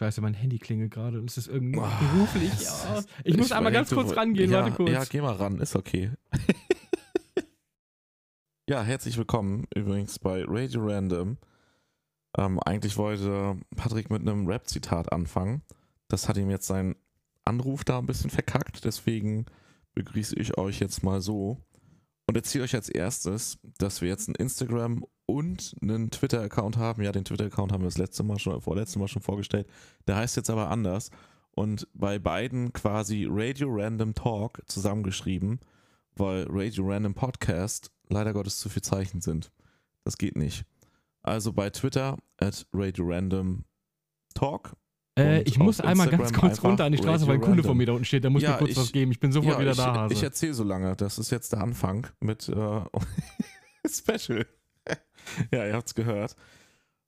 Scheiße, mein Handy klingelt gerade und es ist irgendwie Oh, beruflich. Ja. Ich muss einmal ganz kurz rangehen, ja, warte kurz. Ja, geh mal ran, ist okay. ja, herzlich willkommen übrigens bei Radio Random. Ähm, eigentlich wollte Patrick mit einem Rap-Zitat anfangen. Das hat ihm jetzt sein Anruf da ein bisschen verkackt, deswegen begrüße ich euch jetzt mal so und erzähle euch als erstes, dass wir jetzt ein Instagram und einen Twitter-Account haben. Ja, den Twitter-Account haben wir das letzte Mal schon, vorletzte Mal schon vorgestellt. Der heißt jetzt aber anders. Und bei beiden quasi Radio Random Talk zusammengeschrieben, weil Radio Random Podcast leider Gottes zu viel Zeichen sind. Das geht nicht. Also bei Twitter at Radio Random Talk. Äh, ich muss einmal ganz kurz runter an die Straße, Radio weil ein Kunde von mir da unten steht. Der muss Ja, mir kurz ich- was geben. Ich bin sofort wieder ich, da, Hase. ich erzähle so lange. Das ist jetzt der Anfang mit äh, Special. ja, ihr habt's gehört.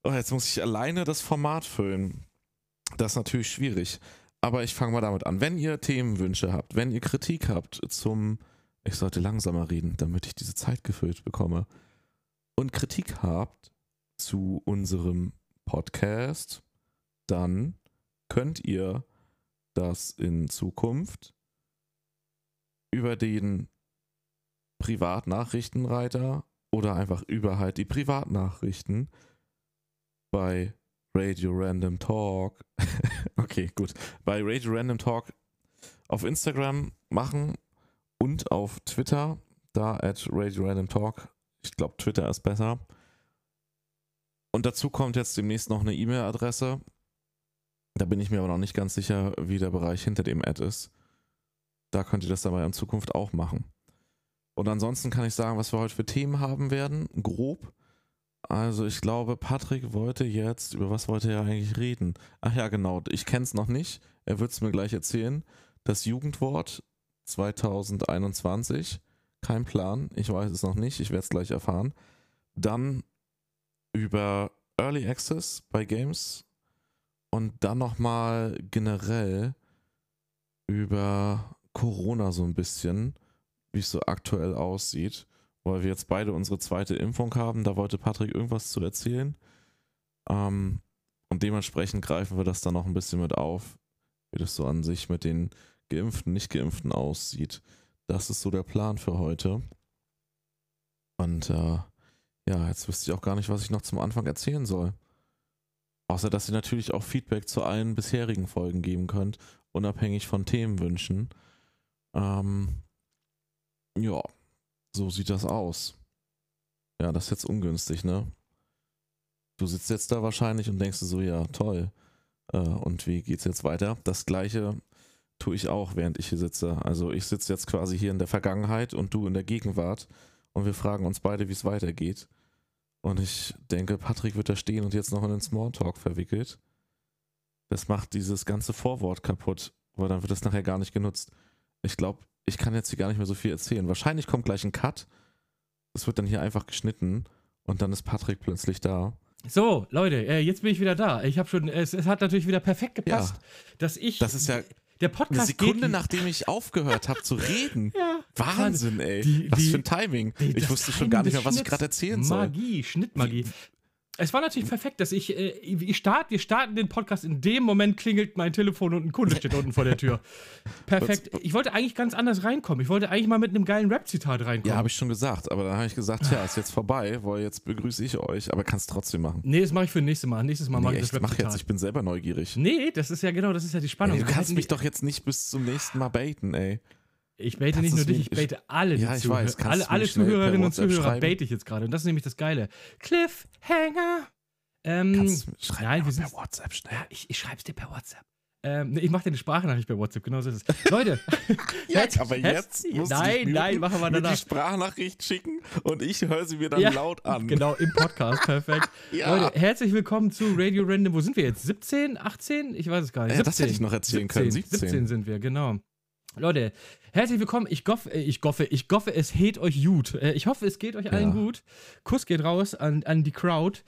Oh, jetzt muss ich alleine das Format füllen. Das ist natürlich schwierig. Aber ich fange mal damit an. Wenn ihr Themenwünsche habt, wenn ihr Kritik habt zum, ich sollte langsamer reden, damit ich diese Zeit gefüllt bekomme, und Kritik habt zu unserem Podcast, dann könnt ihr das in Zukunft über den Privatnachrichtenreiter oder einfach über halt die Privatnachrichten bei Radio Random Talk. okay, gut. Bei Radio Random Talk auf Instagram machen und auf Twitter, da at Radio Random Talk. Ich glaube, Twitter ist besser. Und dazu kommt jetzt demnächst noch eine E-Mail-Adresse. Da bin ich mir aber noch nicht ganz sicher, wie der Bereich hinter dem Ad ist. Da könnt ihr das dabei in Zukunft auch machen. Und ansonsten kann ich sagen, was wir heute für Themen haben werden. Grob. Also ich glaube, Patrick wollte jetzt, über was wollte er eigentlich reden? Ach ja, genau, ich kenne es noch nicht. Er wird es mir gleich erzählen. Das Jugendwort 2021. Kein Plan, ich weiß es noch nicht, ich werde es gleich erfahren. Dann über Early Access bei Games und dann nochmal generell über Corona so ein bisschen, wie es so aktuell aussieht, weil wir jetzt beide unsere zweite Impfung haben. Da wollte Patrick irgendwas zu erzählen. Ähm, und dementsprechend greifen wir das dann noch ein bisschen mit auf, wie das so an sich mit den Geimpften, Nicht-Geimpften aussieht. Das ist so der Plan für heute. Und äh, ja, jetzt wüsste ich auch gar nicht, was ich noch zum Anfang erzählen soll. Außer, dass ihr natürlich auch Feedback zu allen bisherigen Folgen geben könnt, unabhängig von Themenwünschen. Ähm, ja, so sieht das aus. Ja, das ist jetzt ungünstig, ne? Du sitzt jetzt da wahrscheinlich und denkst dir so, ja, toll. Äh, und wie geht's jetzt weiter? Das gleiche tue ich auch, während ich hier sitze. Also ich sitze jetzt quasi hier in der Vergangenheit und du in der Gegenwart und wir fragen uns beide, wie es weitergeht. Und ich denke, Patrick wird da stehen und jetzt noch in den Smalltalk verwickelt. Das macht dieses ganze Vorwort kaputt, weil dann wird das nachher gar nicht genutzt. Ich glaube, ich kann jetzt hier gar nicht mehr so viel erzählen. Wahrscheinlich kommt gleich ein Cut. Es wird dann hier einfach geschnitten und dann ist Patrick plötzlich da. So, Leute, äh, jetzt bin ich wieder da. Ich habe schon, es, es hat natürlich wieder perfekt gepasst, dass ich. Das ist ja der Eine Podcast Sekunde, geht, nachdem ich aufgehört habe zu reden. Ja, Wahnsinn, ey. Die- Was die- für ein Timing. die- ich wusste schon gar nicht mehr, was ich gerade erzählen soll. Magie, Schnittmagie. Es war natürlich perfekt, dass ich, äh, ich start, wir starten den Podcast, in dem Moment klingelt mein Telefon und ein Kunde steht unten vor der Tür. Perfekt. Ich wollte eigentlich ganz anders reinkommen. Ich wollte eigentlich mal mit einem geilen Rap-Zitat reinkommen. Ja, habe ich schon gesagt, aber dann habe ich gesagt, ja, ist jetzt vorbei, weil jetzt begrüße ich euch, aber kannst trotzdem machen. nee, das mache ich für nächstes Mal. Nächstes Mal mache Nee, ich das echt, mach Rap-Zitat. jetzt, ich bin selber neugierig. Nee, das ist ja genau, das ist ja die Spannung. Ey, du kannst mich doch jetzt nicht bis zum nächsten Mal baiten, ey. Ich bete Kannst nicht nur dich, mir- ich bete alle, Ja, ich weiß. Alle, mir alle Zuhörerinnen und Zuhörer schreiben? bete ich jetzt gerade. Und das ist nämlich das Geile. Cliffhanger. Ähm, Kannst du schreib nein, wir sind. per WhatsApp schnell. Ja, ich, ich schreib's dir per WhatsApp. Ähm, nee, ich mache dir eine Sprachnachricht per WhatsApp, genau so ist es. Leute, Herz- aber jetzt musst nein, muten, nein, machen wir mir die danach. Sprachnachricht schicken und ich höre sie mir dann Ja, laut an. Genau, im Podcast, perfekt. Ja. Leute, herzlich willkommen zu Radio Random. Wo sind wir jetzt? 17, 18? Ich weiß es gar nicht. Ja, das hätte ich noch erzählen können. 17. 17 sind wir, genau. Leute, herzlich willkommen. Ich goffe, ich goffe, ich goffe, es geht euch gut. Äh, Ich hoffe, es geht euch allen Ja. gut. Kuss geht raus an, an die Crowd.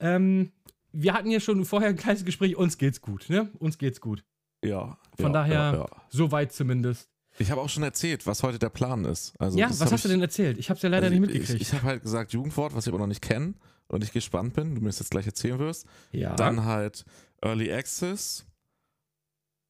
Ähm, wir hatten ja schon vorher ein kleines Gespräch. Uns geht's gut, ne? Uns geht's gut. Ja. Von ja, daher, Ja, soweit zumindest. Ich habe auch schon erzählt, was heute der Plan ist. Also, ja, was hast du ich- denn erzählt? Ich hab's ja leider also nicht ich- mitgekriegt. Ich, ich habe halt gesagt Jugendwort, was ich aber noch nicht kenne und ich gespannt bin, du mir das jetzt gleich erzählen wirst. ja. Dann halt Early Access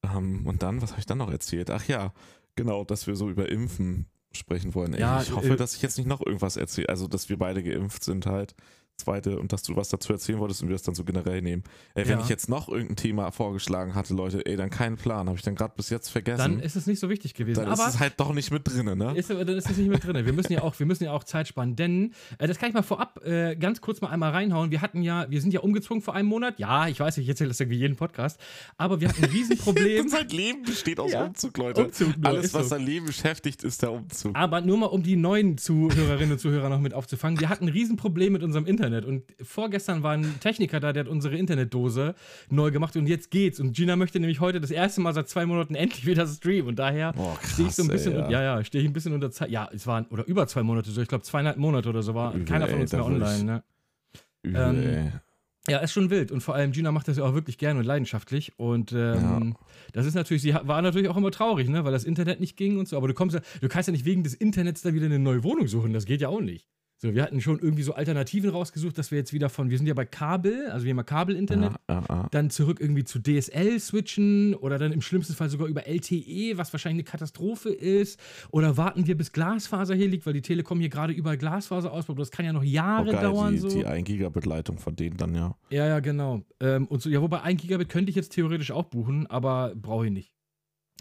Ähm, und dann, was habe ich dann noch erzählt? Ach ja, genau, dass wir so über Impfen sprechen wollen. Ey, Ja, ich hoffe, äh, dass ich jetzt nicht noch irgendwas erzähle. Also, dass wir beide geimpft sind halt. Zweite, und dass du was dazu erzählen wolltest und wir das dann so generell nehmen. Ey, wenn Ja. ich jetzt noch irgendein Thema vorgeschlagen hatte, Leute, ey, dann keinen Plan. Habe ich dann gerade bis jetzt vergessen. Dann ist es nicht so wichtig gewesen. Dann ist aber es halt doch nicht mit drin, ne? Ist, dann ist es nicht mit drin. Wir müssen ja auch, wir müssen ja auch Zeit sparen, denn äh, das kann ich mal vorab äh, ganz kurz mal einmal reinhauen. Wir hatten ja, wir sind ja umgezogen vor einem Monat. Ja, ich weiß, ich erzähle das irgendwie jeden Podcast, aber wir hatten ein Riesenproblem. Sein Leben besteht aus Ja. Umzug, Leute. Umzug nur, Alles, ist was so. sein Leben beschäftigt, ist der Umzug. Aber nur mal, um die neuen Zuhörerinnen und Zuhörer noch mit aufzufangen. Wir hatten ein Riesenproblem mit unserem Internet. Und vorgestern war ein Techniker da, der hat unsere Internetdose neu gemacht und jetzt geht's. Und Gina möchte nämlich heute das erste Mal seit zwei Monaten endlich wieder streamen. Und daher stehe ich so ein bisschen, ey, ja, ja, ja stehe ich ein bisschen unter Zeit. Ja, es waren, oder über zwei Monate so, ich glaube zweieinhalb Monate oder so war Übel, keiner von ey, uns da mehr online. Ne? Übel, ähm, ey. Ja, ist schon wild. Und vor allem Gina macht das ja auch wirklich gerne und leidenschaftlich. Und ähm, das ist natürlich, sie war natürlich auch immer traurig, ne, weil das Internet nicht ging und so. Aber du kommst ja, du kannst ja nicht wegen des Internets dann wieder eine neue Wohnung suchen. Das geht ja auch nicht. So, wir hatten schon irgendwie so Alternativen rausgesucht, dass wir jetzt wieder von, wir sind ja bei Kabel, also wir haben ja Kabel-Internet, Ja, ja, ja. dann zurück irgendwie zu DSL switchen oder dann im schlimmsten Fall sogar über LTE, was wahrscheinlich eine Katastrophe ist. Oder warten wir, bis Glasfaser hier liegt, weil die Telekom hier gerade überall Glasfaser ausbaut. Das kann ja noch Jahre Oh, geil, dauern. die, so. die 1 Gigabit Leitung von denen dann ja. Ja, ja, genau. Ähm, und so, ja, wobei 1 Gigabit könnte ich jetzt theoretisch auch buchen, aber brauche ich nicht.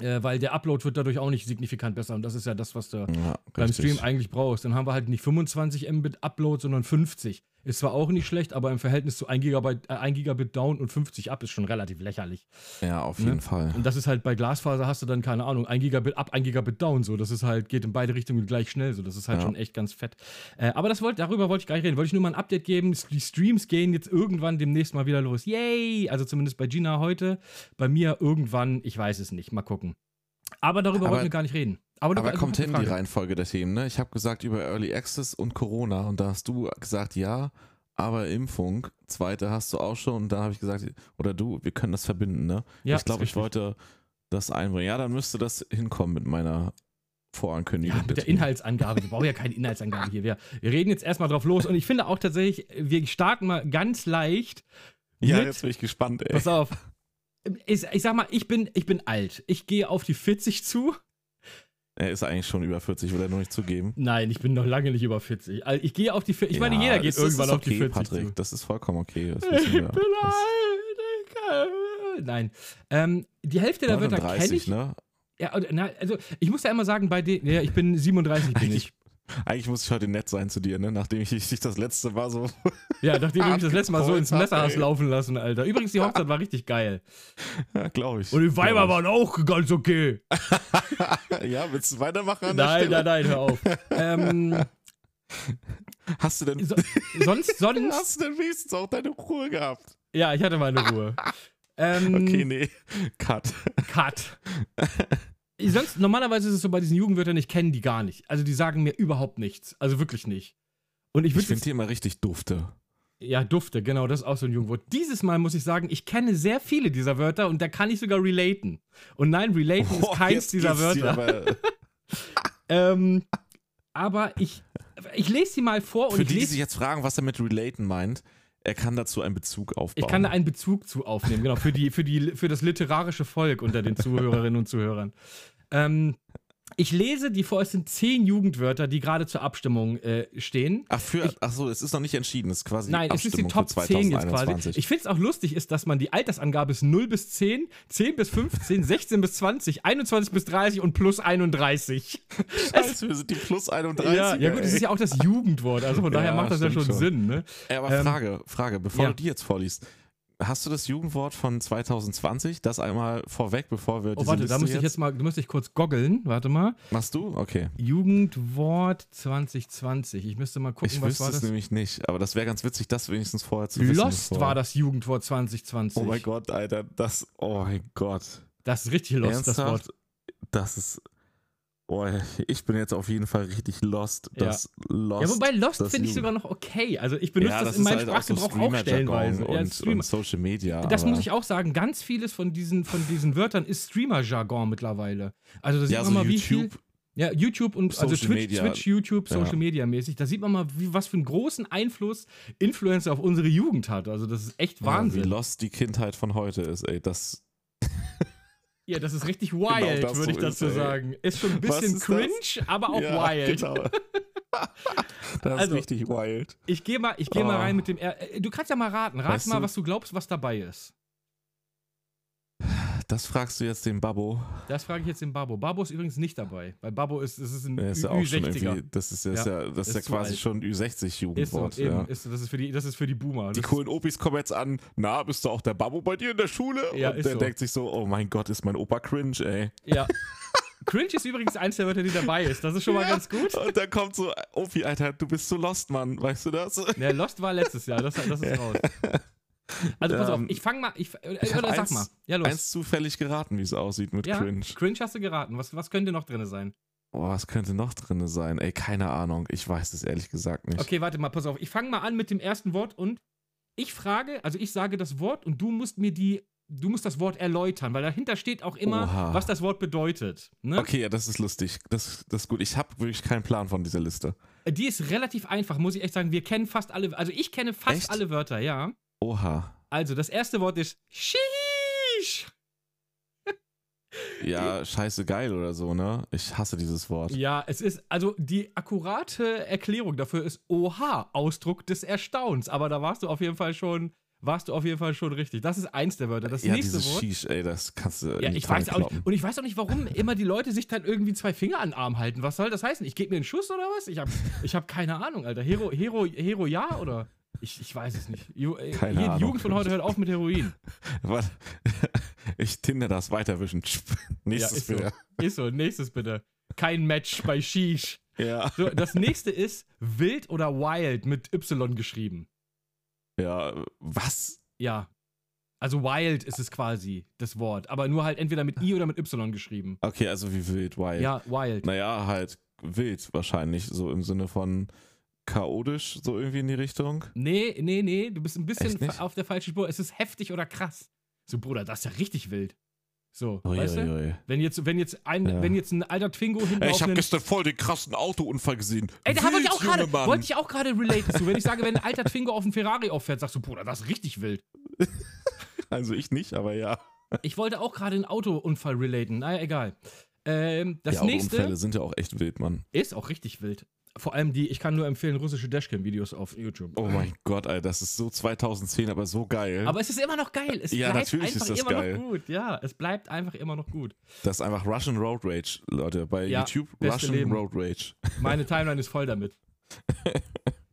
Äh, weil der Upload wird dadurch auch nicht signifikant besser und das ist ja das, was du ja beim. Stream eigentlich brauchst. Dann haben wir halt nicht 25 Mbit Upload, sondern 50. Ist zwar auch nicht schlecht, aber im Verhältnis zu 1 Gigabit, äh, 1 Gigabit Down und 50 Up ist schon relativ lächerlich. Ja, auf Ne? jeden Fall. Und das ist halt bei Glasfaser hast du dann, keine Ahnung, 1 Gigabit Up, 1 Gigabit Down so. Das ist halt, geht in beide Richtungen gleich schnell so. Das ist halt Ja. schon echt ganz fett. Äh, aber das wollt, darüber wollte ich gar nicht reden. Wollte ich nur mal ein Update geben. Die Streams gehen jetzt irgendwann demnächst mal wieder los. Yay! Also zumindest bei Gina heute. Bei mir irgendwann, ich weiß es nicht. Mal gucken. Aber darüber Aber- wollten wir gar nicht reden. Aber, Aber kommt eine hin die. Reihenfolge der Themen, ne? Ich habe gesagt über Early Access und Corona und da hast du gesagt, ja, aber Impfung. Zweite hast du auch schon und da habe ich gesagt, oder du, wir können das verbinden, ne? Ja, ich glaube, ich wollte das einbringen. Ja, dann müsste das hinkommen mit meiner Vorankündigung. Ja, mit der. Inhaltsangabe. Wir brauchen ja keine Inhaltsangabe hier. Wir, wir reden jetzt erstmal drauf los. Und ich finde auch tatsächlich, wir starten mal ganz leicht. Ja, jetzt bin ich gespannt, ey. Pass auf. Ich, ich sag mal, ich bin, ich bin alt. Ich gehe auf die 40 zu. Er ist eigentlich schon über 40, will er nur nicht zugeben. Nein, ich bin noch lange nicht über 40. Also Ich gehe auf die 40. Ich meine, Ja, jeder geht irgendwann ist auf die okay, 40 Patrick, zu. das ist vollkommen okay. Ich bin alt. Ich Nein. Ähm, die Hälfte der Wörter kenne 39, ich. ne? Ja, also ich muss ja immer sagen, bei den. Ja, ich bin 37 bin ich. Eigentlich, muss ich heute nett sein zu dir, ne? Nachdem ich dich das letzte Mal so. Ja, nachdem du mich das letzte Mal so ins Messer hast laufen lassen, Alter. Übrigens, die Hochzeit war richtig geil. ja, glaube ich. Und die Weiber waren auch ganz okay. Ja, willst du weitermachen Nein, nein, nein, hör auf. ähm, Hast du denn. so, sonst, sonst. Hast du denn wenigstens auch deine Ruhe gehabt? Ja, ich hatte meine Ruhe. Ähm, Okay, nee. Cut. Cut. Sonst, normalerweise ist es so bei diesen Jugendwörtern, ich kenne die gar nicht. Also die sagen mir überhaupt nichts. Also wirklich nicht. Und ich Ich finde die immer richtig dufte. Ja, Dufte, genau, das ist auch so ein Jugendwort. Dieses Mal muss ich sagen, ich kenne sehr viele dieser Wörter und da kann ich sogar relaten. Und nein, relaten ist Boah, keins dieser Wörter. aber- Ähm, aber ich, ich lese sie mal vor und Für ich die, die sich jetzt fragen, was er mit relaten meint, er kann dazu einen Bezug aufbauen. Ich kann da einen Bezug zu aufnehmen, genau, für, die, für, die, für das literarische Volk unter den Zuhörerinnen und Zuhörern. Ähm, ich lese die vor, es sind zehn Jugendwörter, die gerade zur Abstimmung äh, stehen. Ach, für, ach so, es ist noch nicht entschieden. Es ist quasi Nein, es ist die Abstimmung Top für 10 jetzt quasi. 2021. Ich finde es auch lustig, ist, dass man die Altersangabe ist 0 bis 10, 10 bis 15, 16 bis 20, 21 bis 30 und plus 31. Scheiße, wir sind die plus 31. Ja, ja gut, ey. ist ja auch das Jugendwort, also von daher Ja, macht das ja schon schon. Sinn, ne? Ey, aber Ähm, Frage, Frage, bevor ja. du die jetzt vorliest. Hast du das Jugendwort von 2020? Das einmal vorweg, bevor wir Oh, warte, Liste da müsste ich jetzt mal, da müsste ich kurz goggeln, warte mal. Machst du? Okay. Jugendwort 2020. Ich müsste mal gucken, Ich was wüsste war es das? nämlich nicht, aber das wäre ganz witzig, das wenigstens vorher zu wissen. Lost bevor- war das Jugendwort 2020. Oh mein Gott, Alter, das, oh mein Gott. Das ist richtig lost, das Ernsthaft? Wort. Das ist, oh, ich bin jetzt auf jeden Fall richtig lost. Ja. Das Lost. Ja, wobei Lost das finde ich sogar noch okay. Also ich benutze ja, das, in meinem halt auch so Sprachgebrauch auch, stellenweise. Streamer-Jargon Ja, und, Streamer. und Social Media. das muss ich auch sagen, ganz vieles von diesen, von diesen Wörtern ist Streamer-Jargon mittlerweile. Also da sieht Ja, man so mal, wie viel. YouTube. Ja, YouTube und also Twitch, Media. Twitch, YouTube. Social Media mäßig. Da sieht man mal, wie, was für einen großen Einfluss Influencer auf unsere Jugend hat. Also das ist echt Wahnsinn. wie lost die Kindheit von heute ist, ey. Das, Ja, das ist richtig wild, das würde ich so dazu ey. sagen. Ist schon ein bisschen ist das? cringe, aber auch ja, wild. Genau. das Also, ist richtig wild. Ich gehe mal, ich geh mal Oh. rein mit dem. Er äh, du kannst ja mal raten. Rat Weißt mal, was du glaubst, was dabei ist. Das fragst du jetzt den Babbo. Das frage ich jetzt den Babo. Babo ist übrigens nicht dabei, weil Babo ist, es ist ein ist ja schon Ü60er. irgendwie, das ist, das ist ja, das ist ist ja quasi alt. schon Ist so, Ü60-Jugendwort. eben, ja. ist, das, ist für die, das ist für die Boomer. Die coolen Opis kommen jetzt an, na, bist du auch der Babbo bei dir in der Schule? Ja, Und ist der so. denkt sich so, oh mein Gott, ist mein Opa cringe, ey. Ist, ja. Cringe ist übrigens eins der Wörter, die dabei ist. Das ist schon mal Ja. ganz gut. Und dann kommt so, Opi, Alter, du bist so lost, Mann, weißt du das? Der Lost war letztes Jahr, das, das ist raus. Also pass auf, Ähm, ich fange mal, ich, äh, ich oder sag eins- mal. Ja, los. Eins zufällig geraten, wie es aussieht mit ja, cringe. Cringe hast du geraten. Was, was könnte noch drin sein? Oh, was könnte noch drin sein? Ey, keine Ahnung. Ich weiß es ehrlich gesagt nicht. Okay, warte mal, pass auf. Ich fange mal an mit dem ersten Wort und ich frage, also ich sage das Wort und du musst mir die, du musst das Wort erläutern, weil dahinter steht auch immer, Oha. was das Wort bedeutet. Ne? Okay, ja, das ist lustig. Das, das ist gut. Ich habe wirklich keinen Plan von dieser Liste. Die ist relativ einfach, muss ich echt sagen. Wir kennen fast alle, also ich kenne fast Echt? alle Wörter, ja. Oha. Also das erste Wort ist Sheesh. Ja, scheiße geil oder so, ne? Ich hasse dieses Wort. Ja, es ist, also die akkurate Erklärung dafür ist Oha, Ausdruck des Erstaunens. Aber da warst du auf jeden Fall schon, warst du auf jeden Fall schon richtig. Das ist eins der Wörter. Das ja, nächste dieses Wort. Shish, ey, das kannst du Ja, ich weiß auch nicht. Und ich weiß auch nicht, warum immer die Leute sich dann irgendwie zwei Finger an den Arm halten. Was soll das heißen? Ich gebe mir einen Schuss oder was? Ich habe ich hab keine Ahnung, Alter. Hero, Hero, Hero ja oder? Ich, ich weiß es nicht. Ju äh, Keine hier, die Ahnung. Jugend von heute hört auf mit Heroin. Warte. Ich tinder das weiterwischen. Nächstes ist so. bitte. Ist so, nächstes bitte. Kein Match bei Sheesh. Ja. So, das nächste ist wild oder wild mit Y geschrieben. Ja, was? Ja. Also wild ist es quasi, das Wort. Aber nur halt entweder mit I oder mit Y geschrieben. Okay, also wie wild, wild. Ja, wild. Naja, halt wild wahrscheinlich, so im Sinne von chaotisch, so irgendwie in die Richtung. Nee, nee, nee, du bist ein bisschen auf der falschen Spur. Es ist heftig oder krass. So, Bruder, das ist ja richtig wild. So, Ui, weißt du? ui, ui. Wenn jetzt, wenn jetzt ein, Ja. wenn jetzt ein alter Twingo hinten Ey, ich habe einen... gestern voll den krassen Autounfall gesehen. Ey, da wollte ich auch gerade, wollte ich auch gerade relaten zu. Wenn ich sage, wenn ein alter Twingo auf einen Ferrari auffährt, sagst du, Bruder, das ist richtig wild. Also ich nicht, aber ja. Ich wollte auch gerade einen Autounfall relaten. Naja, egal. Ähm, das ja, nächste Autounfälle sind ja auch echt wild, Mann. ist auch richtig wild. Vor allem die, ich kann nur empfehlen, russische Dashcam-Videos auf YouTube. Oh mein Gott, Alter, das ist so 2010, aber so geil. Aber es ist immer noch geil. Es Ja, bleibt natürlich ist einfach das immer geil. noch gut. Ja, es bleibt einfach immer noch gut. das ist einfach Russian Road Rage, Leute. Bei Ja, YouTube Russian Leben. Road Rage. Meine Timeline ist voll damit.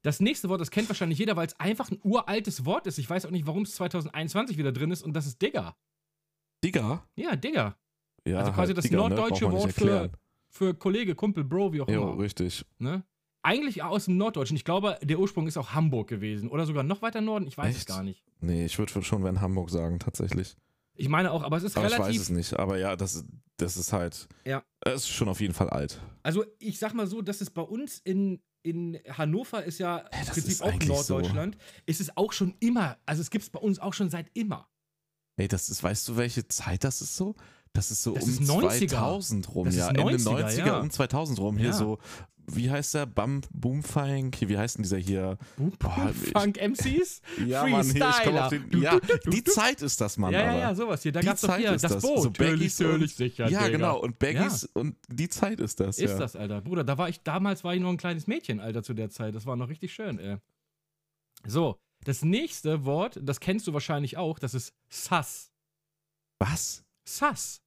Das nächste Wort, das kennt wahrscheinlich jeder, weil es einfach ein uraltes Wort ist. Ich weiß auch nicht, warum es 2021 wieder drin ist und das ist Digger. Digga? Ja, Digger. Ja, Also quasi das Digga, ne? norddeutsche man Wort für-. Für Kollege, Kumpel, Bro, wie auch Jo, immer. richtig. Ne? Eigentlich aus dem Norddeutschen. Ich glaube, der Ursprung ist auch Hamburg gewesen. Oder sogar noch weiter Norden. Ich weiß es Echt? gar nicht. Nee, ich würde schon wenn Hamburg sagen, tatsächlich. Ich meine auch, aber es ist Aber ich weiß relativ. es nicht. Aber ja, das, das ist halt. Ja. Es ist schon auf jeden Fall alt. Also, ich sag mal so, dass es bei uns in, in Hannover ist ja im Ey, das Prinzip auch Norddeutschland. Ist es auch schon immer. Also, es gibt es bei uns auch schon seit immer. Ey, das ist, weißt du, welche Zeit das ist so? Das ist so Das um ist 90er. 2000 rum, Das ja. Ende 90er, 90er, ja. um 2000 rum. Hier Ja. so, wie heißt der? Bum, Boomfang? Hier, wie heißt denn dieser hier? Boah, ich- Funk MCs? Ja, Mann, hier, ich komme auf den. Du, Ja, du, du, du, die. Zeit ist das, Mann. Ja, ja, aber. ja, sowas hier. Da Die gab's doch hier ist das das. Boot. So Baggies Natürlich, sicher, Ja, Digga. genau. Und Baggies und die Zeit ist das. Ist ja. das, Alter. Bruder, da war ich, damals war ich noch ein kleines Mädchen, Alter, zu der Zeit. Das war noch richtig schön, ey. So, das nächste Wort, das kennst du wahrscheinlich auch, das ist Sus. Was? Sus.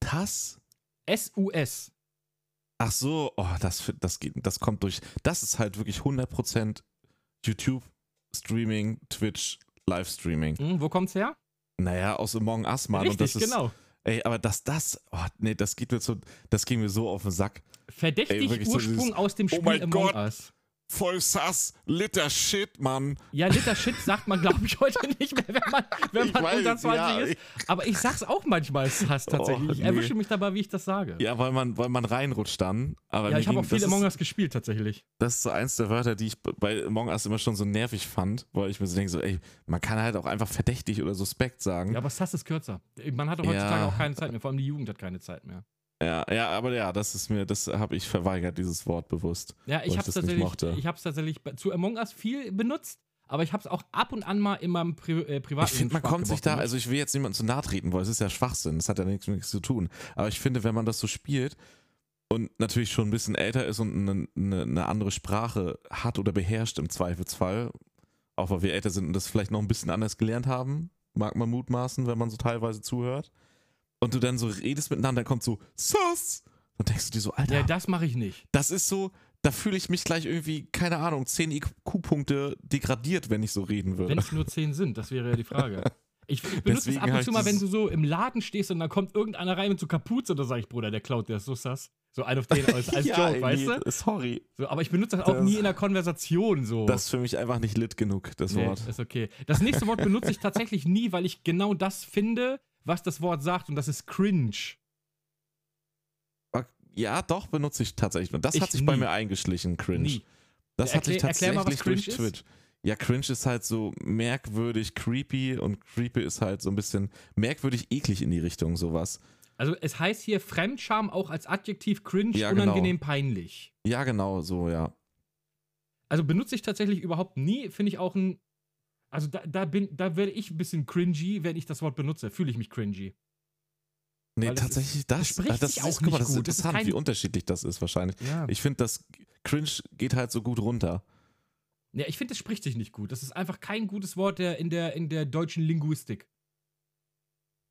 Das? S-U-S. Ach so, oh, das, das, geht, das kommt durch. Das ist halt wirklich 100% YouTube, Streaming, Twitch, Livestreaming. Hm, wo kommt's her? Naja, aus Among Us, Mann. Richtig, ist, genau. Ey, aber dass das, oh, nee, das geht mir so, das ging mir so auf den Sack. Verdächtig Ey, wirklich so Ursprung dieses- aus dem Oh Spiel mein Among Gott. Us. Voll sass, litter Shit, Mann. Ja, Liter Shit sagt man, glaube ich, heute nicht mehr, wenn man, wenn Ich man weiß, unter 20 ja, ist. Aber ich sag's auch manchmal Sus tatsächlich. Oh, ich nee. erwische mich dabei, wie ich das sage. Ja, weil man, weil man reinrutscht dann. Aber Ja, ich habe auch viel Among Us gespielt tatsächlich. Das ist so eins der Wörter, die ich bei Among Us immer schon so nervig fand, weil ich mir so denke, so, ey, man kann halt auch einfach verdächtig oder suspekt sagen. Ja, aber Sus ist kürzer. Man hat doch heutzutage Ja. auch keine Zeit mehr. Vor allem die Jugend hat keine Zeit mehr. Ja, ja, aber ja, das ist mir, das habe ich verweigert, dieses Wort bewusst. Ja, ich habe es tatsächlich, ich hab's tatsächlich bei- zu Among Us viel benutzt, aber ich habe es auch ab und an mal in meinem Pri äh, privaten Ich finde, man kommt sich da, also ich will jetzt niemandem zu nahe treten, weil es ist ja Schwachsinn, das hat ja nichts, nichts zu tun. Aber ich finde, wenn man das so spielt und natürlich schon ein bisschen älter ist und eine, eine, eine andere Sprache hat oder beherrscht im Zweifelsfall, auch weil wir älter sind und das vielleicht noch ein bisschen anders gelernt haben, mag man mutmaßen, wenn man so teilweise zuhört. Und du dann so redest miteinander, dann kommt so, Sus! Dann denkst du dir so, Alter, Ja, das mache ich nicht. das ist so, da fühle ich mich gleich irgendwie, keine Ahnung, 10 IQ-Punkte degradiert, wenn ich so reden würde. Wenn es nur zehn sind, das wäre ja die Frage. Ich, ich benutze es Deswegen ab und zu mal, wenn du so im Laden stehst und dann kommt irgendeiner rein mit so Kapuze, da sage ich, Bruder, der klaut, der ist so sass. So ein auf den als, als Joke, weißt du? Sorry. So, aber ich benutze das auch Das- nie in der Konversation so. Das ist für mich einfach nicht lit genug, das nee, Wort. ist okay. Das nächste Wort benutze ich tatsächlich nie, weil ich genau das finde, was das Wort sagt und das ist cringe. Ja, doch, benutze ich tatsächlich. Und das Ich hat sich bei nie. mir eingeschlichen, Cringe. Nie. Das Ja, hat sich erklär- erklär tatsächlich mal, durch ist. Twitch. Ja, Cringe ist halt so merkwürdig creepy und creepy ist halt so ein bisschen merkwürdig eklig in die Richtung, sowas. Also es heißt hier Fremdscham auch als Adjektiv cringe, Ja, genau. unangenehm, peinlich. Ja, genau, so, ja. Also benutze ich tatsächlich überhaupt nie, finde ich auch ein. Also da, da bin, da werde ich ein bisschen cringy, wenn ich das Wort benutze. Fühle ich mich cringy. Nee, Weil das tatsächlich ist- das das. spricht äh, das sich ist, auch guck mal, das ist gut. Das ist interessant, kein- wie unterschiedlich das ist wahrscheinlich. Ja. Ich finde, das Cringe geht halt so gut runter. ja, ich finde, das spricht sich nicht gut. Das ist einfach kein gutes Wort der, in, der, in der deutschen Linguistik.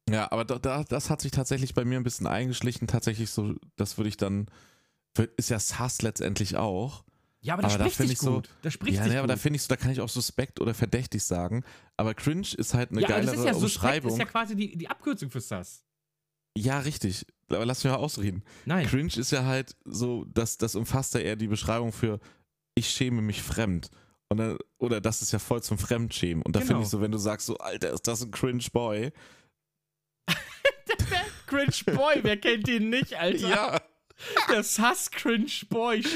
Ja, aber da, da, das hat sich tatsächlich bei mir ein bisschen eingeschlichen. Tatsächlich so, das würde ich dann. Ist ja Sass letztendlich auch. Ja, aber das Aber da spricht find sich ich so- gut. Das spricht ja, sich nee, aber da gut. finde ich so, da kann ich auch suspekt oder verdächtig sagen. Aber cringe ist halt eine ja, aber geilere das ist ja suspekt, Umschreibung. ist ja quasi die, die Abkürzung für Sass. Ja, richtig. Aber lass mich mal ausreden. Nein. Cringe ist ja halt so, das, das umfasst ja eher die Beschreibung für ich schäme mich fremd. Und dann, oder das ist ja voll zum Fremdschämen. Und da Genau. finde ich so, wenn du sagst so, Alter, ist das ein Cringe Boy? Cringe Boy, wer kennt ihn nicht, Alter? Ja, Der Sass Cringe Boy. ja,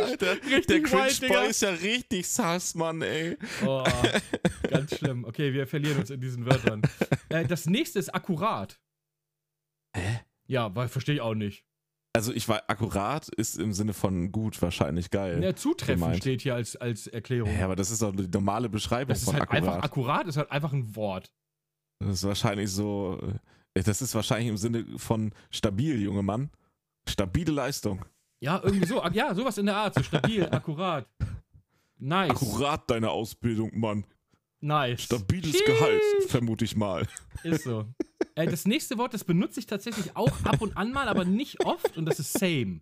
Mann, Alter. Richtig Der wild, Cringe Digga. Boy ist ja richtig sass, Mann, ey. Oh, ganz schlimm. Okay, wir verlieren uns in diesen Wörtern. Äh, das nächste ist akkurat. Hä? Ja, weil verstehe ich auch nicht. Also ich war akkurat ist im Sinne von gut wahrscheinlich geil. Ja, zutreffend gemeint. steht hier als, als Erklärung. Ja, aber das ist auch die normale Beschreibung das ist von halt akkurat. einfach akkurat, ist halt einfach ein Wort. Das ist wahrscheinlich so, äh, das ist wahrscheinlich im Sinne von stabil, junge Mann. Stabile Leistung. Ja, irgendwie so. Ja, sowas in der Art. So stabil, akkurat. Nice. Akkurat deine Ausbildung, Mann. Nice. Stabiles Sheesh. Gehalt, vermute ich mal. Ist so. Äh, das nächste Wort, das benutze ich tatsächlich auch ab und an mal, aber nicht oft und das ist same.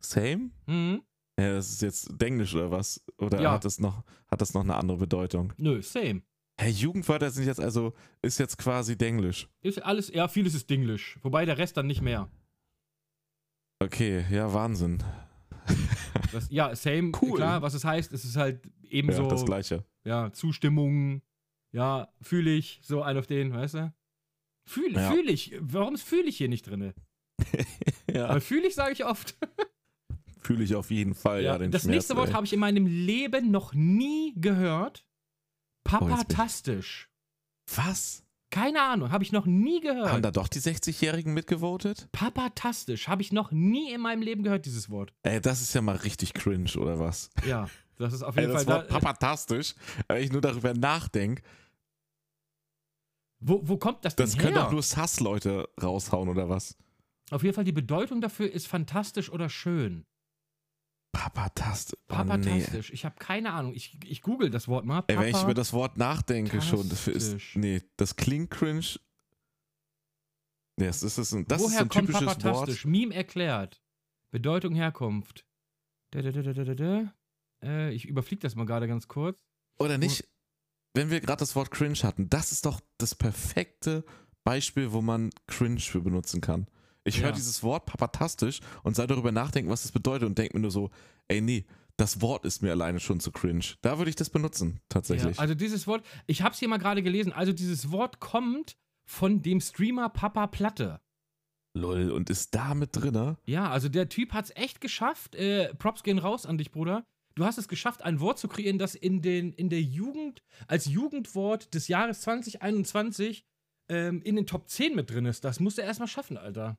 Same? Mhm. Ja, das ist jetzt Denglisch oder was? Oder Ja. hat, das noch, hat das noch eine andere Bedeutung? Nö, same. Hä, Jugendwörter sind jetzt also, ist jetzt quasi Denglisch. Ist alles, ja, vieles ist Dinglisch. Wobei der Rest dann nicht mehr. Okay, ja, Wahnsinn. Das, ja, same, Cool. klar, was es heißt, es ist halt Ja, ebenso, das gleiche. ja, Zustimmung, ja, fühle ich, so ein auf den, weißt du? Fühle Ja. fühl ich. Warum fühle ich hier nicht drin? ja, Weil fühle ich, sage ich oft. fühle ich auf jeden Fall, ja, den das Schmerz, nächste Wort habe ich in meinem Leben noch nie gehört. Oh, Papatastisch. Was? Keine Ahnung, habe ich noch nie Haben gehört. da doch die 60-Jährigen mitgevotet? Papatastisch, habe ich noch nie in meinem Leben gehört, dieses Wort. Ey, das ist ja mal richtig cringe, oder was? Ja, das ist auf Ey, jeden das Fall. Wort Da, äh, papatastisch, wenn ich nur darüber nachdenke, wo, wo kommt das denn das her? können doch nur Sass-Leute raushauen, oder was? Auf jeden Fall, die Bedeutung dafür ist fantastisch oder schön. Papatastisch. Oh, nee. Papatastisch. Ich habe keine Ahnung. Ich, ich google das Wort mal. Ey, wenn ich über das Wort nachdenke schon, das ist, nee, das klingt cringe. Nee, das ist, das ist ein, das ist Woher so ein kommt typisches papatastisch? Wort. Meme erklärt. Bedeutung, Herkunft. Da, da, da. Äh, ich überfliege das mal gerade ganz kurz. Oder nicht, wenn wir gerade das Wort cringe hatten, das ist doch das perfekte Beispiel, wo man cringe für benutzen kann. Ich höre Ja. dieses Wort papatastisch und sei darüber nachdenken, was das bedeutet und denke mir nur so, ey, nee, das Wort ist mir alleine schon zu cringe. Da würde ich das benutzen, tatsächlich. Ja, also dieses Wort, ich habe es hier mal gerade gelesen. Also dieses Wort kommt von dem Streamer Papa Platte. Lol, und ist da mit drinne? Ja, also der Typ hat es echt geschafft. Äh, Props gehen raus an dich, Bruder. Du hast es geschafft, ein Wort zu kreieren, das in, den, in der Jugend, als Jugendwort des Jahres 2021 ähm, in den Top 10 mit drin ist. Das musst du erstmal schaffen, Alter.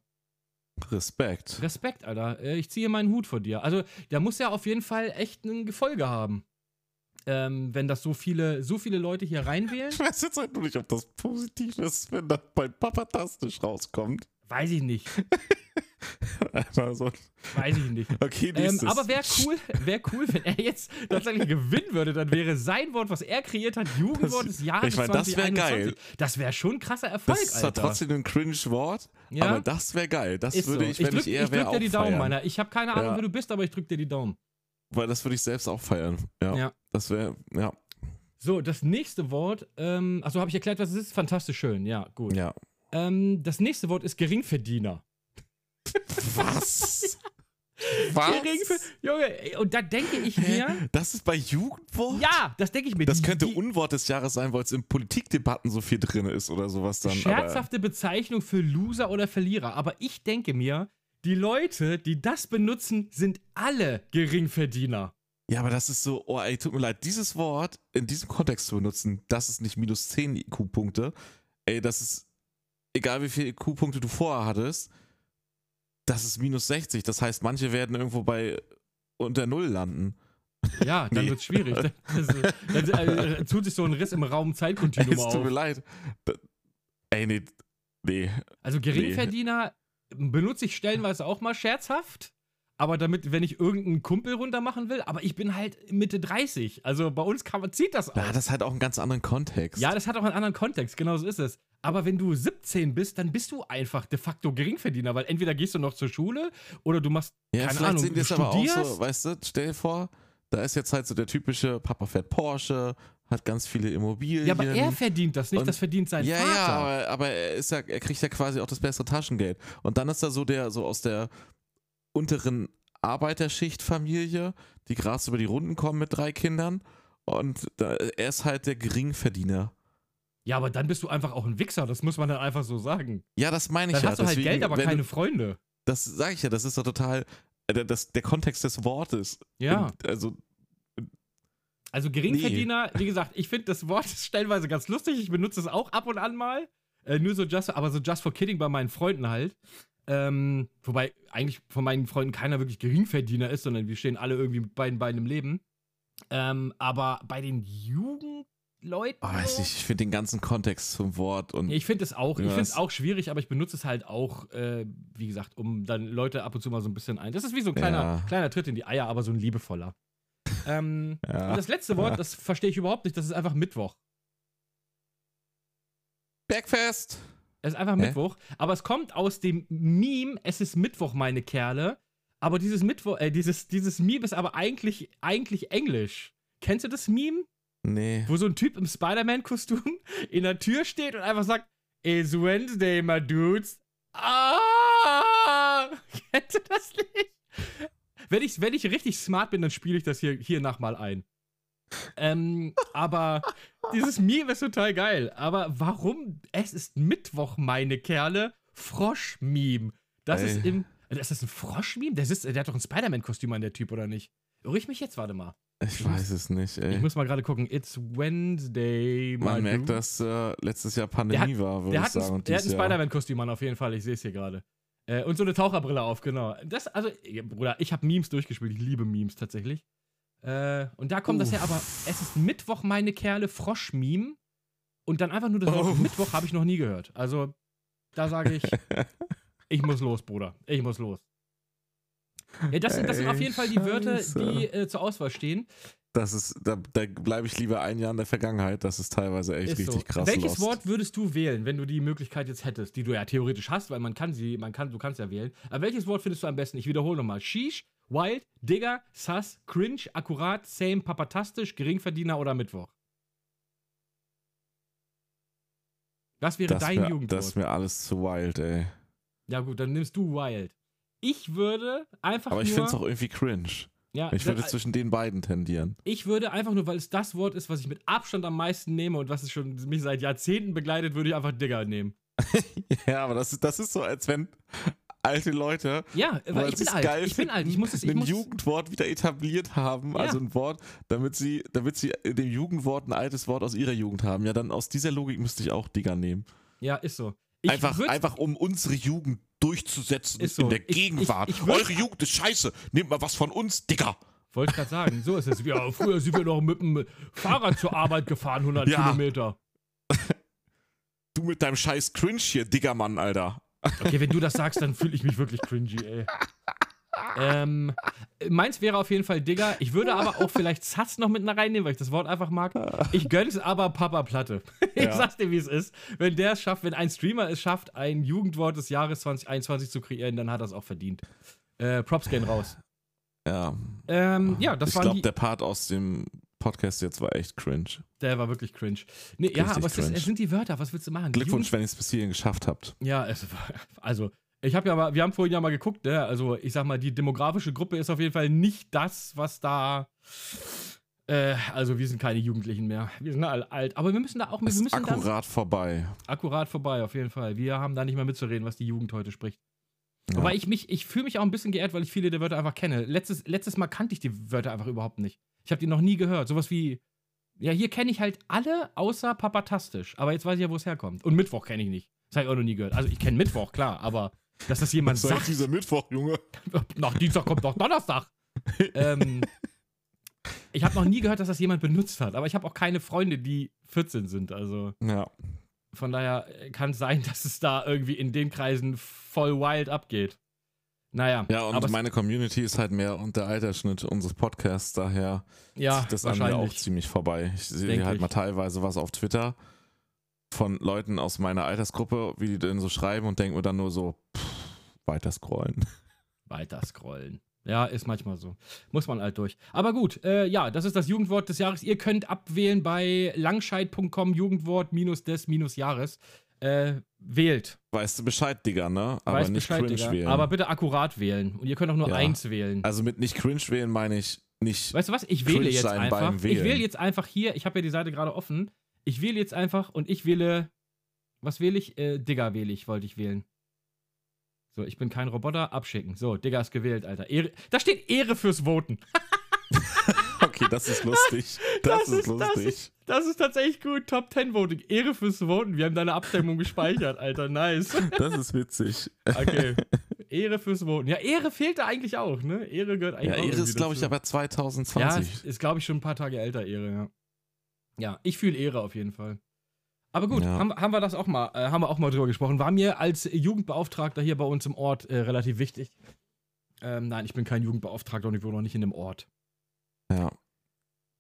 Respekt. Respekt, Alter. Äh, ich ziehe meinen Hut vor dir. Also, der muss ja auf jeden Fall echt ein Gefolge haben. ähm, wenn das so viele, so viele Leute hier reinwählen. Ich weiß jetzt halt nur nicht, ob das positiv ist, wenn das bei Papatastisch rauskommt. Weiß ich nicht. So. Weiß ich nicht. Okay, Ähm, aber wäre cool, wär cool, wenn er jetzt tatsächlich gewinnen würde, dann wäre sein Wort, was er kreiert hat, Jugendwort Das- des Jahres ich mein, das wär 2021. Das wäre schon ein krasser Erfolg, das ist zwar Alter. trotzdem ein cringe Wort, Ja? aber das wäre geil. Das Ist würde so. ich, wenn ich, drück, eher ich wäre, drück auch dir die Daumen, feiern. meiner. Ich habe keine Ahnung, Ja. wer du bist, aber ich drück dir die Daumen. Weil das würde ich selbst auch feiern. Ja. Ja. Das wäre, ja. So, das nächste Wort, ähm, achso, habe ich erklärt, was es ist? Fantastisch schön, ja, gut. Ja. Ähm, das nächste Wort ist Geringverdiener. Was? Was? Geringver Junge, und da denke ich mir? Das ist bei Jugendwort? ja, das denke ich mir. Das könnte Unwort des Jahres sein, weil es in Politikdebatten so viel drin ist oder sowas dann. scherzhafte Bezeichnung für Loser oder Verlierer. Aber ich denke mir, die Leute, die das benutzen, sind alle Geringverdiener. Ja, aber das ist so, oh ey, tut mir leid, dieses Wort in diesem Kontext zu benutzen, das ist nicht minus 10 IQ-Punkte. Ey, das ist, egal wie viele IQ-Punkte du vorher hattest, das ist minus 60. Das heißt, manche werden irgendwo bei unter Null landen. Ja, dann Nee. wird's schwierig. Dann, dann, dann äh, tut sich so ein Riss im Raum Zeitkontinuum es tut mir auf. leid. Ey, nee, nee. Also Geringverdiener benutze ich stellenweise auch mal scherzhaft. Aber damit, wenn ich irgendeinen Kumpel runter machen will, aber ich bin halt Mitte 30. Also bei uns kann zieht das aus. Da hat das halt auch einen ganz anderen Kontext. Ja, das hat auch einen anderen Kontext, genau so ist es. Aber wenn du 17 bist, dann bist du einfach de facto Geringverdiener, weil entweder gehst du noch zur Schule oder du machst, Ja, keine Ahnung, die du es aber auch so, studierst. weißt du, stell dir vor, da ist jetzt halt so der typische Papa fährt Porsche, hat ganz viele Immobilien. Ja, aber er verdient das nicht, Und- das verdient sein ja, Vater. ja, aber, aber er, ist ja, er kriegt ja quasi auch das bessere Taschengeld. Und dann ist da so der, so aus der unteren Arbeiterschichtfamilie, die gerade über die Runden kommen mit drei Kindern. Und da, er ist halt der Geringverdiener. Ja, aber dann bist du einfach auch ein Wichser, das muss man dann einfach so sagen. Ja, das meine ich Dann ja. hast du halt Deswegen, Geld, aber keine Du, Freunde. das sage ich ja, das ist doch total äh, der, das, der Kontext des Wortes. Ja. Und, Also, Also Geringverdiener, wie gesagt, ich finde das Wort stellenweise ganz lustig. Ich benutze es auch ab und an mal. Äh, nur so just, aber so just for kidding bei meinen Freunden halt. Ähm, wobei eigentlich von meinen Freunden keiner wirklich Geringverdiener ist, sondern wir stehen alle irgendwie mit beiden Beinen im Leben. Ähm, aber bei den Jugendleuten. oh, weiß nicht, ich finde den ganzen Kontext zum Wort und Ich finde es auch, ich Ja, finde es auch schwierig, aber ich benutze es halt auch, äh, wie gesagt, um dann Leute ab und zu mal so ein bisschen ein. Das ist wie so ein kleiner, Ja. kleiner Tritt in die Eier, aber so ein liebevoller. ähm, Ja. Und das letzte Wort, das verstehe ich überhaupt nicht, das ist einfach Mittwoch. Bergfest. Es ist einfach Hä? Mittwoch, aber es kommt aus dem Meme, es ist Mittwoch, meine Kerle. Aber dieses Mittwoch, äh, dieses, dieses Meme ist aber eigentlich, eigentlich Englisch. Kennst du das Meme? Nee. Wo so ein Typ im Spider-Man-Kostüm in der Tür steht und einfach sagt, It's Wednesday, my dudes. Ah! Kennst du das nicht? Wenn ich, wenn ich richtig smart bin, dann spiele ich das hier, hier nach mal ein. Ähm, aber dieses Meme ist total geil. Aber warum? Es ist Mittwoch, meine Kerle. Frosch-Meme. Das Ey. ist im. Ist das ein Frosch-Meme? Der, sitzt- der hat doch ein Spider-Man-Kostüm an, der Typ, oder nicht? Irre ich mich jetzt? Warte mal. Ich weiß es nicht, ey. Ich muss mal gerade gucken. It's Wednesday. Man merkt, dass äh, letztes Jahr Pandemie war, würde ich hat ein, sagen. und der hat ein Spider-Man-Kostüm an, auf jeden Fall. Ich sehe es hier gerade. Äh, und so eine Taucherbrille auf, genau. Das, also, ja, Bruder, ich habe Memes durchgespielt. Ich liebe Memes tatsächlich. Äh, und da kommt das her, Uff. aber es ist Mittwoch, meine Kerle, Frosch-Meme. Und dann einfach nur das Wort Uff. Mittwoch habe ich noch nie gehört. Also, da sage ich, ich muss los, Bruder. Ich muss los. Ja, das, sind, das sind auf jeden Fall die Wörter, die äh, zur Auswahl stehen. Das ist, da, da bleibe ich lieber ein Jahr in der Vergangenheit. Das ist teilweise echt Ist richtig so. krass. Welches lost. Wort würdest du wählen, wenn du die Möglichkeit jetzt hättest, die du ja theoretisch hast, weil man kann sie, man kann, du kannst ja wählen. Aber welches Wort findest du am besten? Ich wiederhole nochmal. Sheesh, Wild, Digger, Sus, Cringe, Akkurat, Same, Papatastisch, Geringverdiener oder Mittwoch? Das wäre das dein wär, Jugendwort. Das ist mir alles zu wild, ey. ja gut, dann nimmst du Wild. Ich würde einfach Aber ich finde es auch irgendwie cringe. ja, Ich würde dann- zwischen den beiden tendieren. Ich würde einfach nur, weil es das Wort ist, was ich mit Abstand am meisten nehme und was es schon mich seit Jahrzehnten begleitet, würde ich einfach Digger nehmen. ja, aber das, ist- das ist so, als wenn alte Leute Ja, weil ich bin es alt. geil ich bin alt. Ich muss es, ich ein muss, Jugendwort wieder etabliert haben, Ja. also ein Wort, damit sie, damit sie dem Jugendwort ein altes Wort aus ihrer Jugend haben. Ja, dann aus dieser Logik müsste ich auch Digger nehmen. Ja, ist so. Ich einfach, würd- einfach um unsere Jugend durchzusetzen so. in der Ich- Gegenwart. ich- ich würd- Eure Jugend ist scheiße. Nehmt mal was von uns, Digger. Wollte ich gerade sagen. So ist es. Ja, früher sind wir noch mit dem Fahrrad zur Arbeit gefahren, 100 Ja. Kilometer. Du mit deinem scheiß Cringe hier, dicker Mann, Alter. Okay, wenn du das sagst, dann fühle ich mich wirklich cringy, ey. Ähm, meins wäre auf jeden Fall Digger. Ich würde aber auch vielleicht Sass noch mit reinnehmen, weil ich das Wort einfach mag. Ich gönn's aber Papa Platte. Ich Ja. sag's dir, wie es ist. Wenn der es schafft, wenn ein Streamer es schafft, ein Jugendwort des Jahres 2021 zu kreieren, dann hat er es auch verdient. Äh, Props gehen raus. Ja. Ähm, ja, das ich war glaube, die, der Part aus dem Podcast jetzt war echt cringe. der war wirklich cringe. Nee, ja, aber es, ist, es sind die Wörter, was willst du machen? Glückwunsch, wenn ihr es bis hierhin geschafft habt. Ja, es war, also ich habe ja mal, wir haben vorhin ja mal geguckt, ne? Also ich sag mal, die demografische Gruppe ist auf jeden Fall nicht das, was da. Äh, also wir sind keine Jugendlichen mehr. Wir sind alle alt. Aber wir müssen da auch Es ist akkurat vorbei. akkurat vorbei, auf jeden Fall. Wir haben da nicht mehr mitzureden, was die Jugend heute spricht. Ja. Wobei ich mich, ich fühle mich auch ein bisschen geehrt, weil ich viele der Wörter einfach kenne. Letztes, letztes Mal kannte ich die Wörter einfach überhaupt nicht. Ich habe die noch nie gehört. Sowas wie. Ja, hier kenne ich halt alle außer Papatastisch. Aber jetzt weiß ich ja, wo es herkommt. Und Mittwoch kenne ich nicht. Das habe ich auch noch nie gehört. Also ich kenne Mittwoch, klar, aber dass das jemand Was sagt. dieser Mittwoch, Junge? Nach Dienstag kommt doch Donnerstag. ähm, ich habe noch nie gehört, dass das jemand benutzt hat. Aber ich habe auch keine Freunde, die 14 sind. Also Ja. von daher kann es sein, dass es da irgendwie in den Kreisen voll wild abgeht. Naja, Ja, und meine Community ist halt mehr und der Altersschnitt unseres Podcasts, daher ja, zieht das an mir auch ziemlich vorbei. Ich sehe halt ich. mal teilweise was auf Twitter von Leuten aus meiner Altersgruppe, wie die denn so schreiben und denke mir dann nur so, pff, weiter scrollen. Weiter scrollen. Ja, ist manchmal so. Muss man halt durch. Aber gut, äh, ja, das ist das Jugendwort des Jahres. Ihr könnt abwählen bei langscheid.com Jugendwort minus des minus Jahres. Äh, wählt. Weißt du Bescheid, Digga, ne? Aber Weiß nicht Bescheid, cringe Digga. wählen. Aber bitte akkurat wählen. Und ihr könnt auch nur Ja. eins wählen. also mit nicht cringe wählen meine ich nicht. Weißt du was? Ich wähle jetzt einfach. Ich wähle jetzt einfach hier. Ich habe ja die Seite gerade offen. Ich wähle jetzt einfach und ich wähle. Was wähle ich? Äh, Digger wähle ich, wollte ich wählen. So, ich bin kein Roboter. Abschicken. So, Digger ist gewählt, Alter. Ehre, da steht Ehre fürs Voten. Okay, das ist lustig. Das, ist lustig. Das ist, das ist tatsächlich gut. Top 10 Voting. Ehre fürs Voten. Wir haben deine Abstimmung gespeichert, Alter. Nice. Das ist witzig. Okay. Ehre fürs Voten. Ja, Ehre fehlt da eigentlich auch, ne? Ehre gehört eigentlich Ja, auch. Ehre irgendwie ist, glaube ich, aber Ja, 2020. ist, ist glaube ich, schon ein paar Tage älter, Ehre, ja. Ja, ich fühle Ehre auf jeden Fall. Aber gut, Ja. haben, haben wir das auch mal, äh, haben wir auch mal drüber gesprochen. War mir als Jugendbeauftragter hier bei uns im Ort äh, relativ wichtig. Ähm, nein, ich bin kein Jugendbeauftragter und ich wohne auch nicht in dem Ort. ja,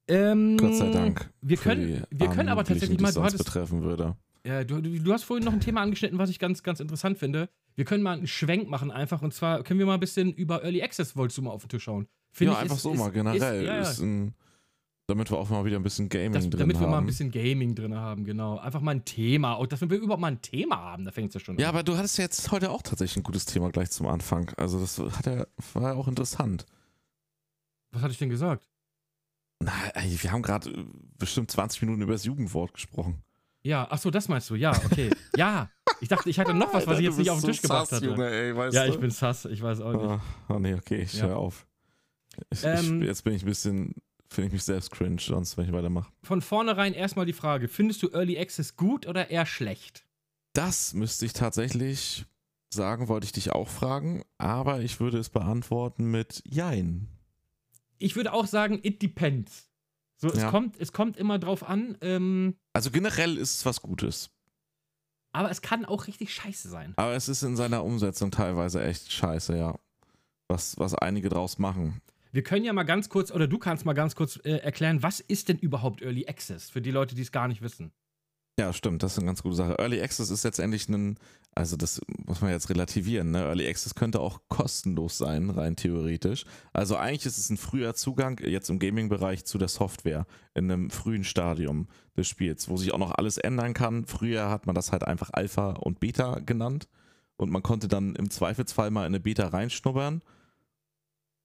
Ähm, Gott sei Dank. Wir können, wir können aber tatsächlich mal, du hattest, betreffen würde. ja, du, du, hast vorhin noch ein Thema angeschnitten, was ich ganz, ganz interessant finde. Wir können mal einen Schwenk machen einfach und zwar können wir mal ein bisschen über Early Access, wolltest du mal auf den Tisch hauen. Find Ja, ich, einfach ist- so ist- mal generell. Ist, ja, ja. Ein, damit wir auch mal wieder ein bisschen Gaming Das, drin damit wir haben. mal ein bisschen Gaming drin haben, genau. Einfach mal ein Thema. Und dass wir überhaupt mal ein Thema haben, da fängt es ja schon ja, an. aber du hattest ja jetzt heute auch tatsächlich ein gutes Thema gleich zum Anfang. Also das hat ja, war ja auch interessant. Was hatte ich denn gesagt? Na, ey, wir haben gerade äh, bestimmt 20 Minuten über das Jugendwort gesprochen. Ja, ach so, das meinst du. Ja, okay. ja. Ich dachte, ich hatte noch was, was ich jetzt nicht auf den Tisch gebracht hatte. Junge, ey, weißt ja, du? ich bin sass. Ich weiß auch nicht. Oh nee, okay, ich Ja. höre auf. Ich, Ähm, ich, jetzt bin ich ein bisschen, finde ich mich selbst cringe, sonst, wenn ich weitermache. Von vornherein erstmal die Frage: Findest du Early Access gut oder eher schlecht? Das müsste ich tatsächlich sagen, wollte ich dich auch fragen, aber ich würde es beantworten mit Jein. Ich würde auch sagen, it depends. So, es, Ja. kommt, es kommt immer drauf an, ähm, Also generell ist es was Gutes, aber es kann auch richtig scheiße sein. aber es ist in seiner Umsetzung teilweise echt scheiße, ja. Was, was einige draus machen. Wir können ja mal ganz kurz, oder du kannst mal ganz kurz äh, erklären, was ist denn überhaupt Early Access für die Leute, die es gar nicht wissen? Ja, stimmt, das ist eine ganz gute Sache. Early Access ist letztendlich ein, also das muss man jetzt relativieren, ne? Early Access könnte auch kostenlos sein, rein theoretisch. Also eigentlich ist es ein früher Zugang, jetzt im Gaming-Bereich, zu der Software in einem frühen Stadium des Spiels, wo sich auch noch alles ändern kann. Früher hat man das halt einfach Alpha und Beta genannt und man konnte dann im Zweifelsfall mal in eine Beta reinschnuppern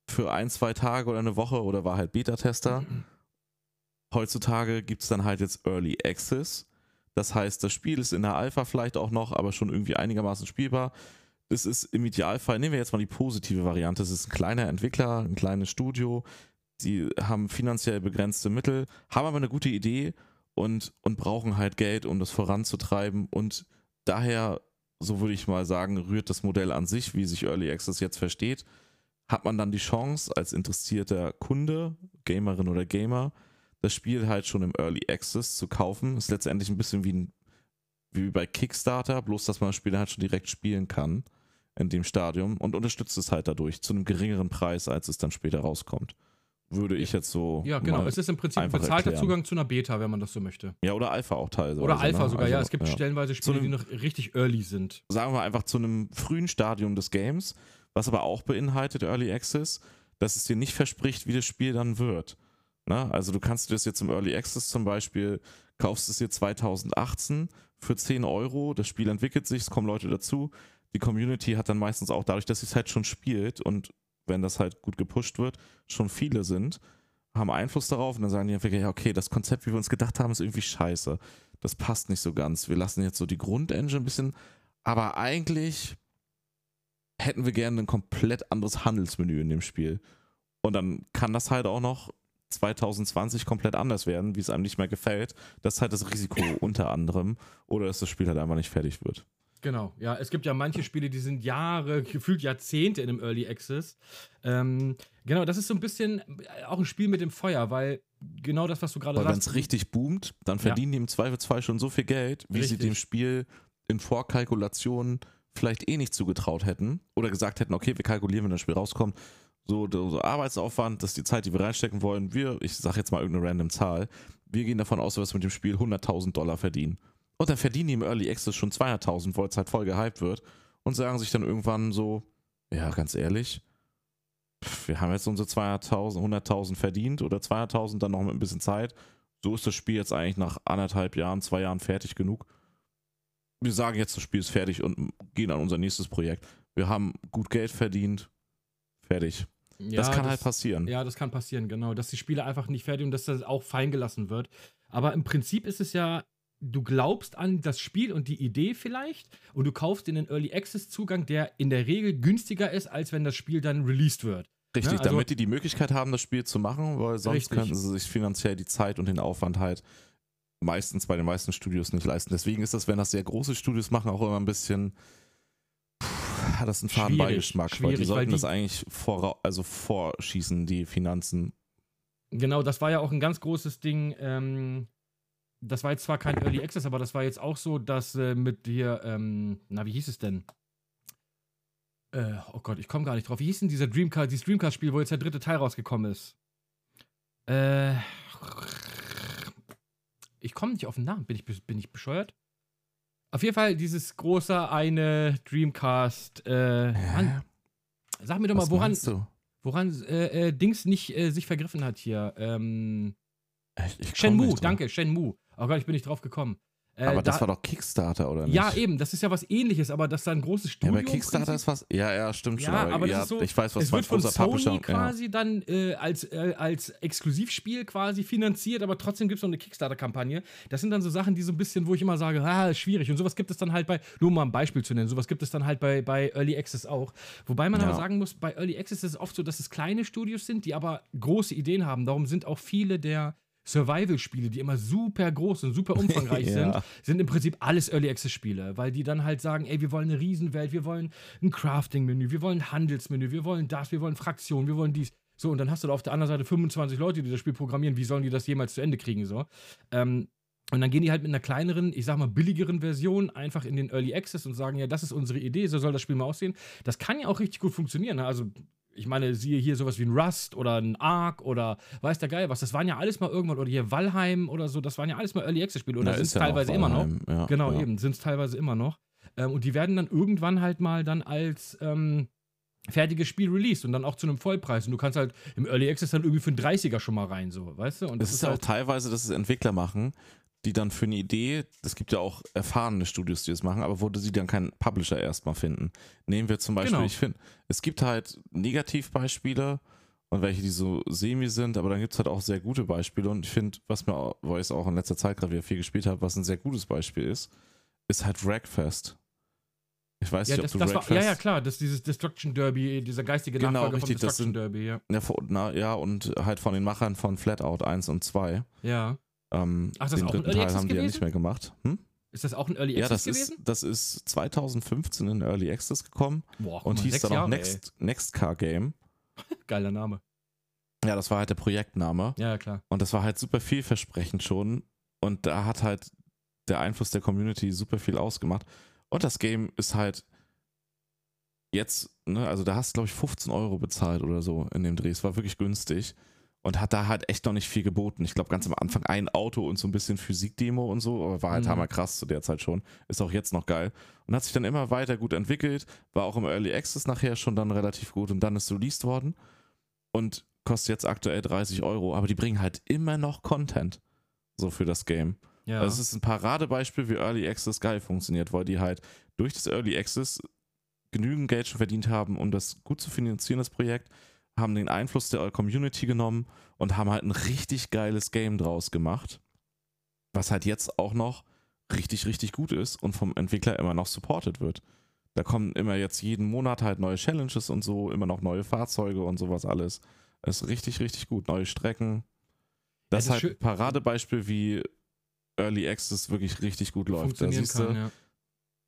für ein, zwei Tage oder eine Woche oder war halt Beta-Tester. Heutzutage gibt es dann halt jetzt Early Access. Das heißt, das Spiel ist in der Alpha vielleicht auch noch, aber schon irgendwie einigermaßen spielbar. Das ist im Idealfall, nehmen wir jetzt mal die positive Variante, es ist ein kleiner Entwickler, ein kleines Studio, die haben finanziell begrenzte Mittel, haben aber eine gute Idee und, und brauchen halt Geld, um das voranzutreiben und daher, so würde ich mal sagen, rührt das Modell an sich, wie sich Early Access jetzt versteht, hat man dann die Chance, als interessierter Kunde, Gamerin oder Gamer, das Spiel halt schon im Early Access zu kaufen. Ist letztendlich ein bisschen wie, ein, wie bei Kickstarter, bloß dass man das Spiel halt schon direkt spielen kann in dem Stadium und unterstützt es halt dadurch zu einem geringeren Preis, als es dann später rauskommt. Würde ich jetzt so. Ja, genau. Es ist im Prinzip ein bezahlter. Zugang zu einer Beta, wenn man das so möchte. Ja, oder Alpha auch teilweise. Oder Alpha ne? sogar, also, ja. Es gibt ja. stellenweise Spiele, einem, die noch richtig early sind. Sagen wir einfach zu einem frühen Stadium des Games, was aber auch beinhaltet Early Access, dass es dir nicht verspricht, wie das Spiel dann wird. Na, also du kannst das jetzt im Early Access zum Beispiel, kaufst es dir 2018 für 10 Euro, das Spiel entwickelt sich, es kommen Leute dazu. Die Community hat dann meistens auch dadurch, dass sie es halt schon spielt und wenn das halt gut gepusht wird, schon viele sind, haben Einfluss darauf und dann sagen die einfach, ja, okay, das Konzept, wie wir uns gedacht haben, ist irgendwie scheiße. Das passt nicht so ganz. Wir lassen jetzt so die Grundengine ein bisschen, aber eigentlich hätten wir gerne ein komplett anderes Handelsmenü in dem Spiel. Und dann kann das halt auch noch 2020 komplett anders werden, wie es einem nicht mehr gefällt. Das ist halt das Risiko unter anderem. Oder dass das Spiel halt einfach nicht fertig wird. Genau, ja. Es gibt ja manche Spiele, die sind Jahre, gefühlt Jahrzehnte in einem Early Access. Ähm, genau, das ist so ein bisschen auch ein Spiel mit dem Feuer, weil genau das, was du gerade sagst. Wenn es richtig boomt, dann verdienen ja. die im Zweifelsfall schon so viel Geld, wie richtig. sie dem Spiel in Vorkalkulationen vielleicht eh nicht zugetraut hätten oder gesagt hätten, okay, wir kalkulieren, wenn das Spiel rauskommt, so, so Arbeitsaufwand, das ist die Zeit, die wir reinstecken wollen. Wir, ich sage jetzt mal irgendeine random Zahl, wir gehen davon aus, dass wir mit dem Spiel 100.000 Dollar verdienen. Und dann verdienen die im Early Access schon 200.000, weil es halt voll gehypt wird und sagen sich dann irgendwann so, ja, ganz ehrlich, wir haben jetzt unsere 200.000, 100.000 verdient oder 200.000 dann noch mit ein bisschen Zeit. So ist das Spiel jetzt eigentlich nach anderthalb Jahren, zwei Jahren fertig genug. Wir sagen jetzt, das Spiel ist fertig und gehen an unser nächstes Projekt. Wir haben gut Geld verdient, fertig. Ja, das kann das, halt passieren. Ja, das kann passieren, genau. Dass die Spiele einfach nicht fertig und dass das auch fein gelassen wird. Aber im Prinzip ist es ja du glaubst an das Spiel und die Idee vielleicht und du kaufst in den Early Access Zugang, der in der Regel günstiger ist, als wenn das Spiel dann released wird. Richtig, ja, also, damit die die Möglichkeit haben, das Spiel zu machen, weil sonst richtig. könnten sie sich finanziell die Zeit und den Aufwand halt meistens bei den meisten Studios nicht leisten. Deswegen ist das, wenn das sehr große Studios machen, auch immer ein bisschen hat das einen faden Beigeschmack, weil die sollten weil die, das eigentlich vor, also vorschießen, die Finanzen. Genau, das war ja auch ein ganz großes Ding. Ähm, das war jetzt zwar kein Early Access, aber das war jetzt auch so, dass äh, mit dir, ähm, na, wie hieß es denn? Äh, oh Gott, ich komme gar nicht drauf. Wie hieß denn dieser Dreamcast, dieses Dreamcast-Spiel, wo jetzt der dritte Teil rausgekommen ist? Äh, ich komme nicht auf den Namen. Bin ich, bin ich bescheuert? Auf jeden Fall dieses große eine Dreamcast. Äh, Mann, sag mir doch mal, woran, woran äh, äh, Dings nicht äh, sich vergriffen hat hier. Ähm, ich, ich Shenmue, danke, Shenmue. Oh Gott, ich bin nicht drauf gekommen. Äh, aber das da, war doch Kickstarter, oder nicht? Ja, eben, das ist ja was ähnliches, aber das ist ein großes Studio. Ja, bei Kickstarter ist was. Ja, ja, stimmt ja, schon. Aber, aber ja, so, ich weiß, was es wird von Sony quasi ja. dann äh, als, äh, als Exklusivspiel quasi finanziert, aber trotzdem gibt es noch eine Kickstarter-Kampagne. Das sind dann so Sachen, die so ein bisschen, wo ich immer sage, ah, schwierig. Und sowas gibt es dann halt bei, nur mal ein Beispiel zu nennen, sowas gibt es dann halt bei, bei Early Access auch. Wobei man aber sagen muss, bei Early Access ist es oft so, dass es kleine Studios sind, die aber große Ideen haben. Darum sind auch viele der Survival-Spiele, die immer super groß und super umfangreich ja. sind, sind im Prinzip alles Early Access-Spiele, weil die dann halt sagen, ey, wir wollen eine Riesenwelt, wir wollen ein Crafting-Menü, wir wollen ein Handelsmenü, wir wollen das, wir wollen Fraktionen, wir wollen dies. So, und dann hast du da auf der anderen Seite 25 Leute, die das Spiel programmieren. Wie sollen die das jemals zu Ende kriegen? So. Ähm, und dann gehen die halt mit einer kleineren, ich sag mal, billigeren Version einfach in den Early Access und sagen, ja, das ist unsere Idee, so soll das Spiel mal aussehen. Das kann ja auch richtig gut funktionieren. Ne? Also ich meine, siehe hier sowas wie ein Rust oder ein Ark oder weiß der Geil was. Das waren ja alles mal irgendwann, oder hier Valheim oder so, das waren ja alles mal Early Access Spiele. Oder ja, sind es ja teilweise immer noch. Ja, genau, ja. eben, sind es teilweise immer noch. Ähm, und die werden dann irgendwann halt mal dann als ähm, fertiges Spiel released und dann auch zu einem Vollpreis. Und du kannst halt im Early Access dann irgendwie für einen 30er schon mal rein, so, weißt du? Und das, das ist, ist halt auch teilweise, dass es Entwickler machen, die dann für eine Idee, es gibt ja auch erfahrene Studios, die das machen, aber wo sie dann keinen Publisher erstmal finden. Nehmen wir zum Beispiel, genau. ich finde, es gibt halt Negativbeispiele und welche, die so semi sind, aber dann gibt es halt auch sehr gute Beispiele und ich finde, was mir Voice auch in letzter Zeit gerade wieder viel gespielt hat, was ein sehr gutes Beispiel ist, ist halt Wreckfest. Ich weiß ja, nicht, das, ob du das war, Ja, ja, klar, das ist dieses Destruction Derby, dieser geistige genau, Nachfolger richtig, vom Destruction sind, Derby, ja. Ja, na, ja, und halt von den Machern von Flatout 1 und 2. Ja. Ähm, Ach, den dritten Teil haben die ja nicht mehr gemacht. Hm? Ist das auch ein Early Access ja, das gewesen? Ist, das ist 2015 in Early Access gekommen Boah, und mal, hieß dann auch Jahre, Next, Next Car Game. Geiler Name. Ja, das war halt der Projektname. Ja, klar. Und das war halt super vielversprechend schon. Und da hat halt der Einfluss der Community super viel ausgemacht. Und das Game ist halt jetzt, ne, also da hast du, glaube ich, 15 Euro bezahlt oder so in dem Dreh. Es war wirklich günstig. Und hat da halt echt noch nicht viel geboten. Ich glaube, ganz am Anfang ein Auto und so ein bisschen Physikdemo und so, aber war halt Mhm. hammerkrass zu der Zeit schon. Ist auch jetzt noch geil. Und hat sich dann immer weiter gut entwickelt. War auch im Early Access nachher schon dann relativ gut und dann ist released worden. Und kostet jetzt aktuell 30 Euro, aber die bringen halt immer noch Content. So für das Game. Ja. Also es ist ein Paradebeispiel, wie Early Access geil funktioniert, weil die halt durch das Early Access genügend Geld schon verdient haben, um das gut zu finanzieren, das Projekt, haben den Einfluss der Community genommen und haben halt ein richtig geiles Game draus gemacht, was halt jetzt auch noch richtig, richtig gut ist und vom Entwickler immer noch supported wird. Da kommen immer jetzt jeden Monat halt neue Challenges und so, immer noch neue Fahrzeuge und sowas alles. Das ist richtig, richtig gut. Neue Strecken. Das ist das halt schö- ein Paradebeispiel, wie Early Access wirklich richtig gut läuft. Da siehst du, kann, ja.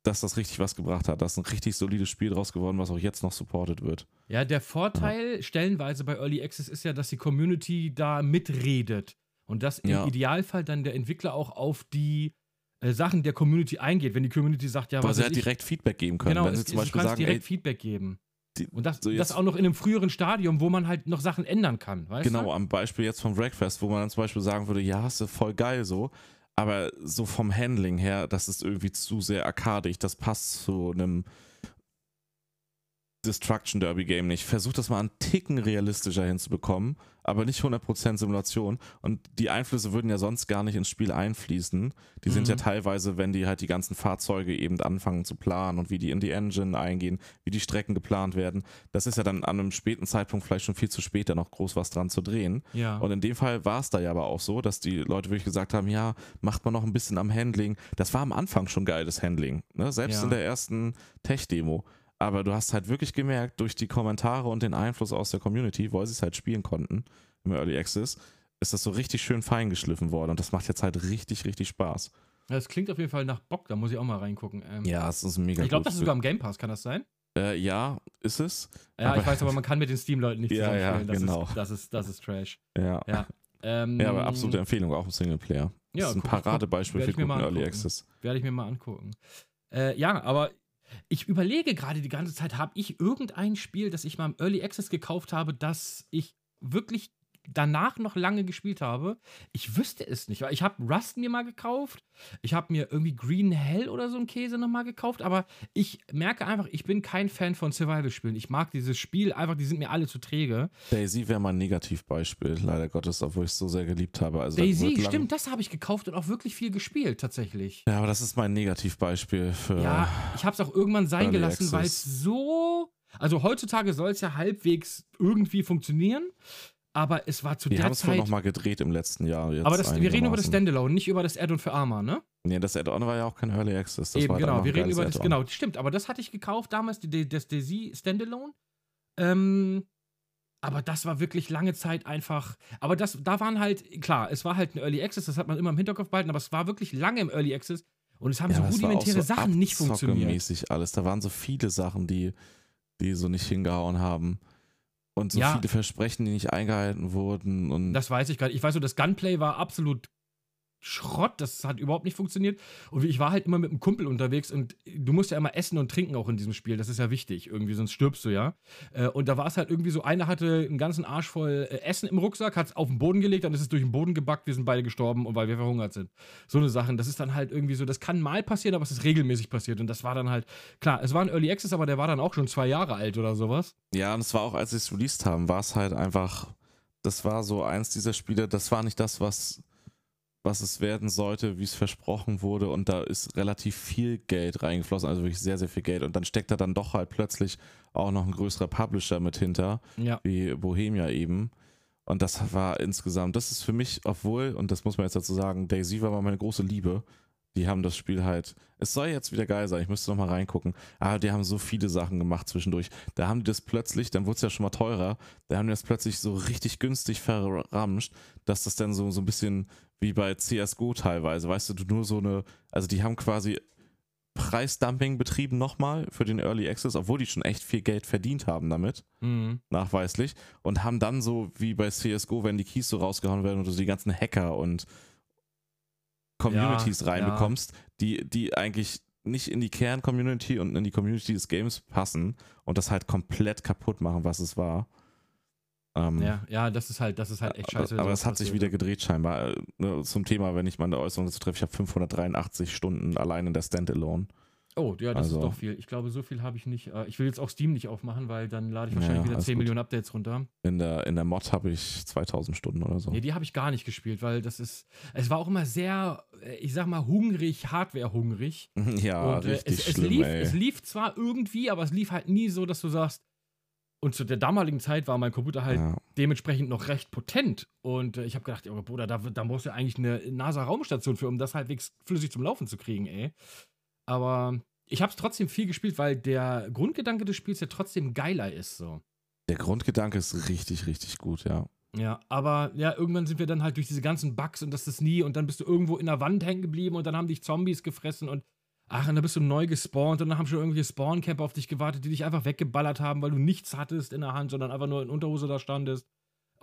Dass das richtig was gebracht hat. Da ist ein richtig solides Spiel draus geworden, was auch jetzt noch supported wird. Ja, der Vorteil stellenweise bei Early Access ist ja, dass die Community da mitredet. Und dass im Ja. Idealfall dann der Entwickler auch auf die äh, Sachen der Community eingeht. Wenn die Community sagt, ja, Weil was sie weiß halt direkt Feedback geben können. Genau, Wenn sie zum du Beispiel kannst sagen, direkt ey, Feedback geben. die, Und das, so das auch noch in einem früheren Stadium, wo man halt noch Sachen ändern kann, weißt Genau, du? am Beispiel jetzt vom Breakfast, wo man dann zum Beispiel sagen würde, ja, ist ja voll geil so, aber so vom Handling her, das ist irgendwie zu sehr arkadig, das passt zu einem Destruction Derby Game nicht. Versucht das mal einen Ticken realistischer hinzubekommen, aber nicht 100% Simulation und die Einflüsse würden ja sonst gar nicht ins Spiel einfließen. Die sind Mhm. ja teilweise, wenn die halt die ganzen Fahrzeuge eben anfangen zu planen und wie die in die Engine eingehen, wie die Strecken geplant werden, das ist ja dann an einem späten Zeitpunkt vielleicht schon viel zu spät, da noch groß was dran zu drehen. Ja. Und in dem Fall war es da ja aber auch so, dass die Leute wirklich gesagt haben, ja, macht man noch ein bisschen am Handling. Das war am Anfang schon geiles Handling, ne? selbst Ja. in der ersten Tech-Demo. Aber du hast halt wirklich gemerkt, durch die Kommentare und den Einfluss aus der Community, weil sie es halt spielen konnten im Early Access, ist das so richtig schön fein geschliffen worden. Und das macht jetzt halt richtig, richtig Spaß. Das klingt auf jeden Fall nach Bock, da muss ich auch mal reingucken. Ähm, Ja, es ist mega ich glaube, das ist sogar im Game Pass, kann das sein? Äh, ja, ist es. Ja, Aber- ich weiß, aber man kann mit den Steam-Leuten nicht Ja, ja, das, genau. ist, das, ist, das ist Trash. Ja. Ja. Ähm, Ja, aber absolute Empfehlung, auch im Singleplayer. Ja, das ist ein guck- guck- Paradebeispiel werd für guten Early. Access. Werde ich mir mal angucken. Äh, ja, aber ich überlege gerade die ganze Zeit, habe ich irgendein Spiel, das ich mal im Early Access gekauft habe, das ich wirklich danach noch lange gespielt habe? Ich wüsste es nicht, weil ich habe Rust mir mal gekauft, ich habe mir irgendwie Green Hell oder so einen Käse nochmal gekauft, aber ich merke einfach, ich bin kein Fan von Survival-Spielen. Ich mag dieses Spiel einfach, die sind mir alle zu träge. Daisy wäre mein Negativbeispiel, leider Gottes, obwohl ich es so sehr geliebt habe. Also da Daisy, lang- stimmt, das habe ich gekauft und auch wirklich viel gespielt, tatsächlich. Ja, aber das ist mein Negativbeispiel für. Ja, ich habe es auch irgendwann sein gelassen, weil es so. Also heutzutage soll es ja halbwegs irgendwie funktionieren, aber es war zu die der haben es wohl Zeit. nochmal gedreht im letzten Jahr. Jetzt aber das, wir reden über das. Standalone, nicht über das Add-on für Arma, ne? Nee, das Add-on war ja auch kein Early Access. Das Eben, dann genau. noch Wir reden über das, genau, stimmt. Aber das hatte ich gekauft damals, die, die, das Daisy Standalone. Ähm, aber das war wirklich lange Zeit einfach. Aber das, da waren halt, klar, es war halt ein Early Access, das hat man immer im Hinterkopf behalten, aber es war wirklich lange im Early Access und es haben Ja, so rudimentäre so Sachen nicht funktioniert. Abzocke-mäßig alles. Da waren so viele Sachen, die, die so nicht hingehauen haben. Und so Ja. viele Versprechen, die nicht eingehalten wurden. Und Das weiß ich gar nicht. Ich weiß nur, das Gunplay war absolut Schrott. Das hat überhaupt nicht funktioniert. Und ich war halt immer mit einem Kumpel unterwegs und du musst ja immer essen und trinken auch in diesem Spiel. Das ist ja wichtig. Irgendwie, sonst stirbst du ja. Äh, Und da war es halt irgendwie so: einer hatte einen ganzen Arsch voll äh, Essen im Rucksack, hat es auf den Boden gelegt, dann ist es durch den Boden gebackt. Wir sind beide gestorben und weil wir verhungert sind. So eine Sachen. Das ist dann halt irgendwie so: Das kann mal passieren, aber es ist regelmäßig passiert. Und das war dann halt, klar, es war ein Early Access, aber der war dann auch schon zwei Jahre alt oder sowas. ja, und es war auch, als sie es released haben, war es halt einfach, das war so eins dieser Spiele, das war nicht das, was, was es werden sollte, wie es versprochen wurde. Und da ist relativ viel Geld reingeflossen, also wirklich sehr, sehr viel Geld. Und dann steckt da dann doch halt plötzlich auch noch ein größerer Publisher mit hinter. Ja. wie Bohemia eben. Und das war insgesamt, das ist für mich, obwohl, und das muss man jetzt dazu sagen, Daisy war mal meine große Liebe. Die haben das Spiel halt, es soll jetzt wieder geil sein, ich müsste noch mal reingucken, aber die haben so viele Sachen gemacht zwischendurch. Da haben die das plötzlich, dann wurde es ja schon mal teurer, da haben die das plötzlich so richtig günstig verramscht, dass das dann so, so ein bisschen wie bei CSGO teilweise, weißt du, du nur so eine, also die haben quasi Preisdumping betrieben nochmal für den Early Access, obwohl die schon echt viel Geld verdient haben damit, Mhm. nachweislich, und haben dann so wie bei CSGO, wenn die Keys so rausgehauen werden und du die ganzen Hacker und Communities Ja, reinbekommst, die, die eigentlich nicht in die Kern-Community und in die Community des Games passen und das halt komplett kaputt machen, was es war. Ähm, Ja, ja, das ist halt, das ist halt echt scheiße. aber es hat sich wieder gedreht scheinbar. Äh, ne, Zum Thema, wenn ich meine Äußerung dazu treffe, ich habe 583 Stunden allein in der Standalone. Oh, ja, das Also- ist doch viel. Ich glaube, so viel habe ich nicht. Äh, Ich will jetzt auch Steam nicht aufmachen, weil dann lade ich wahrscheinlich Ja, wieder alles 10 gut. Millionen Updates runter. In der, in der Mod habe ich 2000 Stunden oder so. Nee, die habe ich gar nicht gespielt, weil das ist. Es war auch immer sehr, äh, ich sag mal, hungrig, Hardware-hungrig. Ja, Und äh, richtig es, es, schlimm, lief, ey. es lief zwar irgendwie, aber es lief halt nie so, dass du sagst. Und zu der damaligen Zeit war mein Computer halt ja. dementsprechend noch recht potent. Und äh, ich habe gedacht, ja, Bruder, da, da brauchst du eigentlich eine NASA-Raumstation für, um das halbwegs flüssig zum Laufen zu kriegen, ey. Aber ich habe es trotzdem viel gespielt, weil der Grundgedanke des Spiels ja trotzdem geiler ist, so. Der Grundgedanke ist richtig, richtig gut, ja. Ja, aber ja, irgendwann sind wir dann halt durch diese ganzen Bugs und das ist nie und dann bist du irgendwo in der Wand hängen geblieben und dann haben dich Zombies gefressen und ach, und dann bist du neu gespawnt und dann haben schon irgendwelche Spawncamper auf dich gewartet, die dich einfach weggeballert haben, weil du nichts hattest in der Hand, sondern einfach nur in Unterhose da standest.